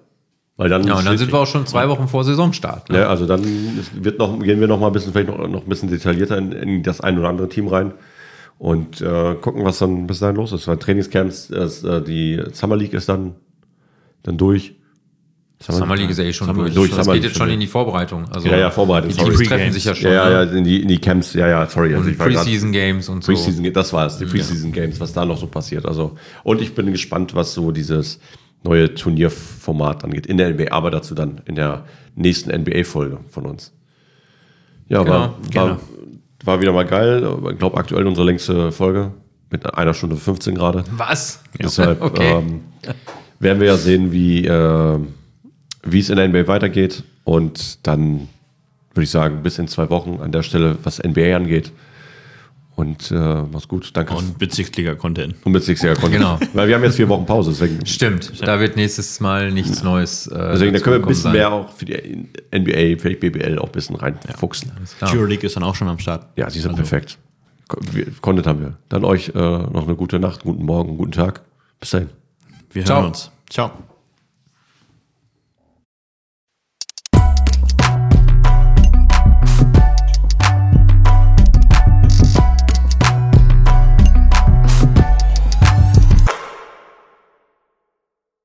Weil dann, Ja, und dann sind wir auch schon zwei Wochen vor Saisonstart. Ne? Ja, also dann wird noch, gehen wir noch mal ein bisschen, vielleicht noch, noch ein bisschen detaillierter in, in das ein oder andere Team rein und äh, gucken, was dann bis dahin los ist. Weil Trainingscamps, äh, die Summer League ist dann, dann durch. Summer League ist ja eh schon Summer- durch. durch, das Summer geht jetzt schon in die Vorbereitung. Also Ja, ja, Vorbereitung, Die sorry. Teams treffen sich ja schon. Ja, ja, ne? ja, in die, in die Camps, ja, ja, sorry. Also Und Preseason Games und so. Preseason, das war es, die Preseason Games, was da noch so passiert. Also, und ich bin gespannt, was so dieses neue Turnierformat angeht in der NBA, aber dazu dann in der nächsten NBA-Folge von uns. Ja, Genau, war, war, war wieder mal geil. Ich glaube, aktuell unsere längste Folge mit einer Stunde 15 gerade. Was? Deshalb Okay. ähm, werden wir ja sehen, wie, äh, wie es in der NBA weitergeht. Und dann würde ich sagen, bis in zwei Wochen an der Stelle, was NBA angeht. Und äh, mach's gut. Danke. Und Bezirksliga-Content. Und mit Six Content. Genau. Weil wir haben jetzt vier Wochen Pause, deswegen, Stimmt, da wird nächstes Mal nichts Neues. Äh, deswegen da können wir ein bisschen sein. mehr auch für die NBA, vielleicht BBL auch ein bisschen reinfuchsen. Klar. Euroleague ist dann auch schon am Start. Ja, die sind perfekt. Wir- Content haben wir. Dann euch äh, noch eine gute Nacht, guten Morgen, guten Tag. Bis dahin. Wir Ciao. hören uns. Ciao.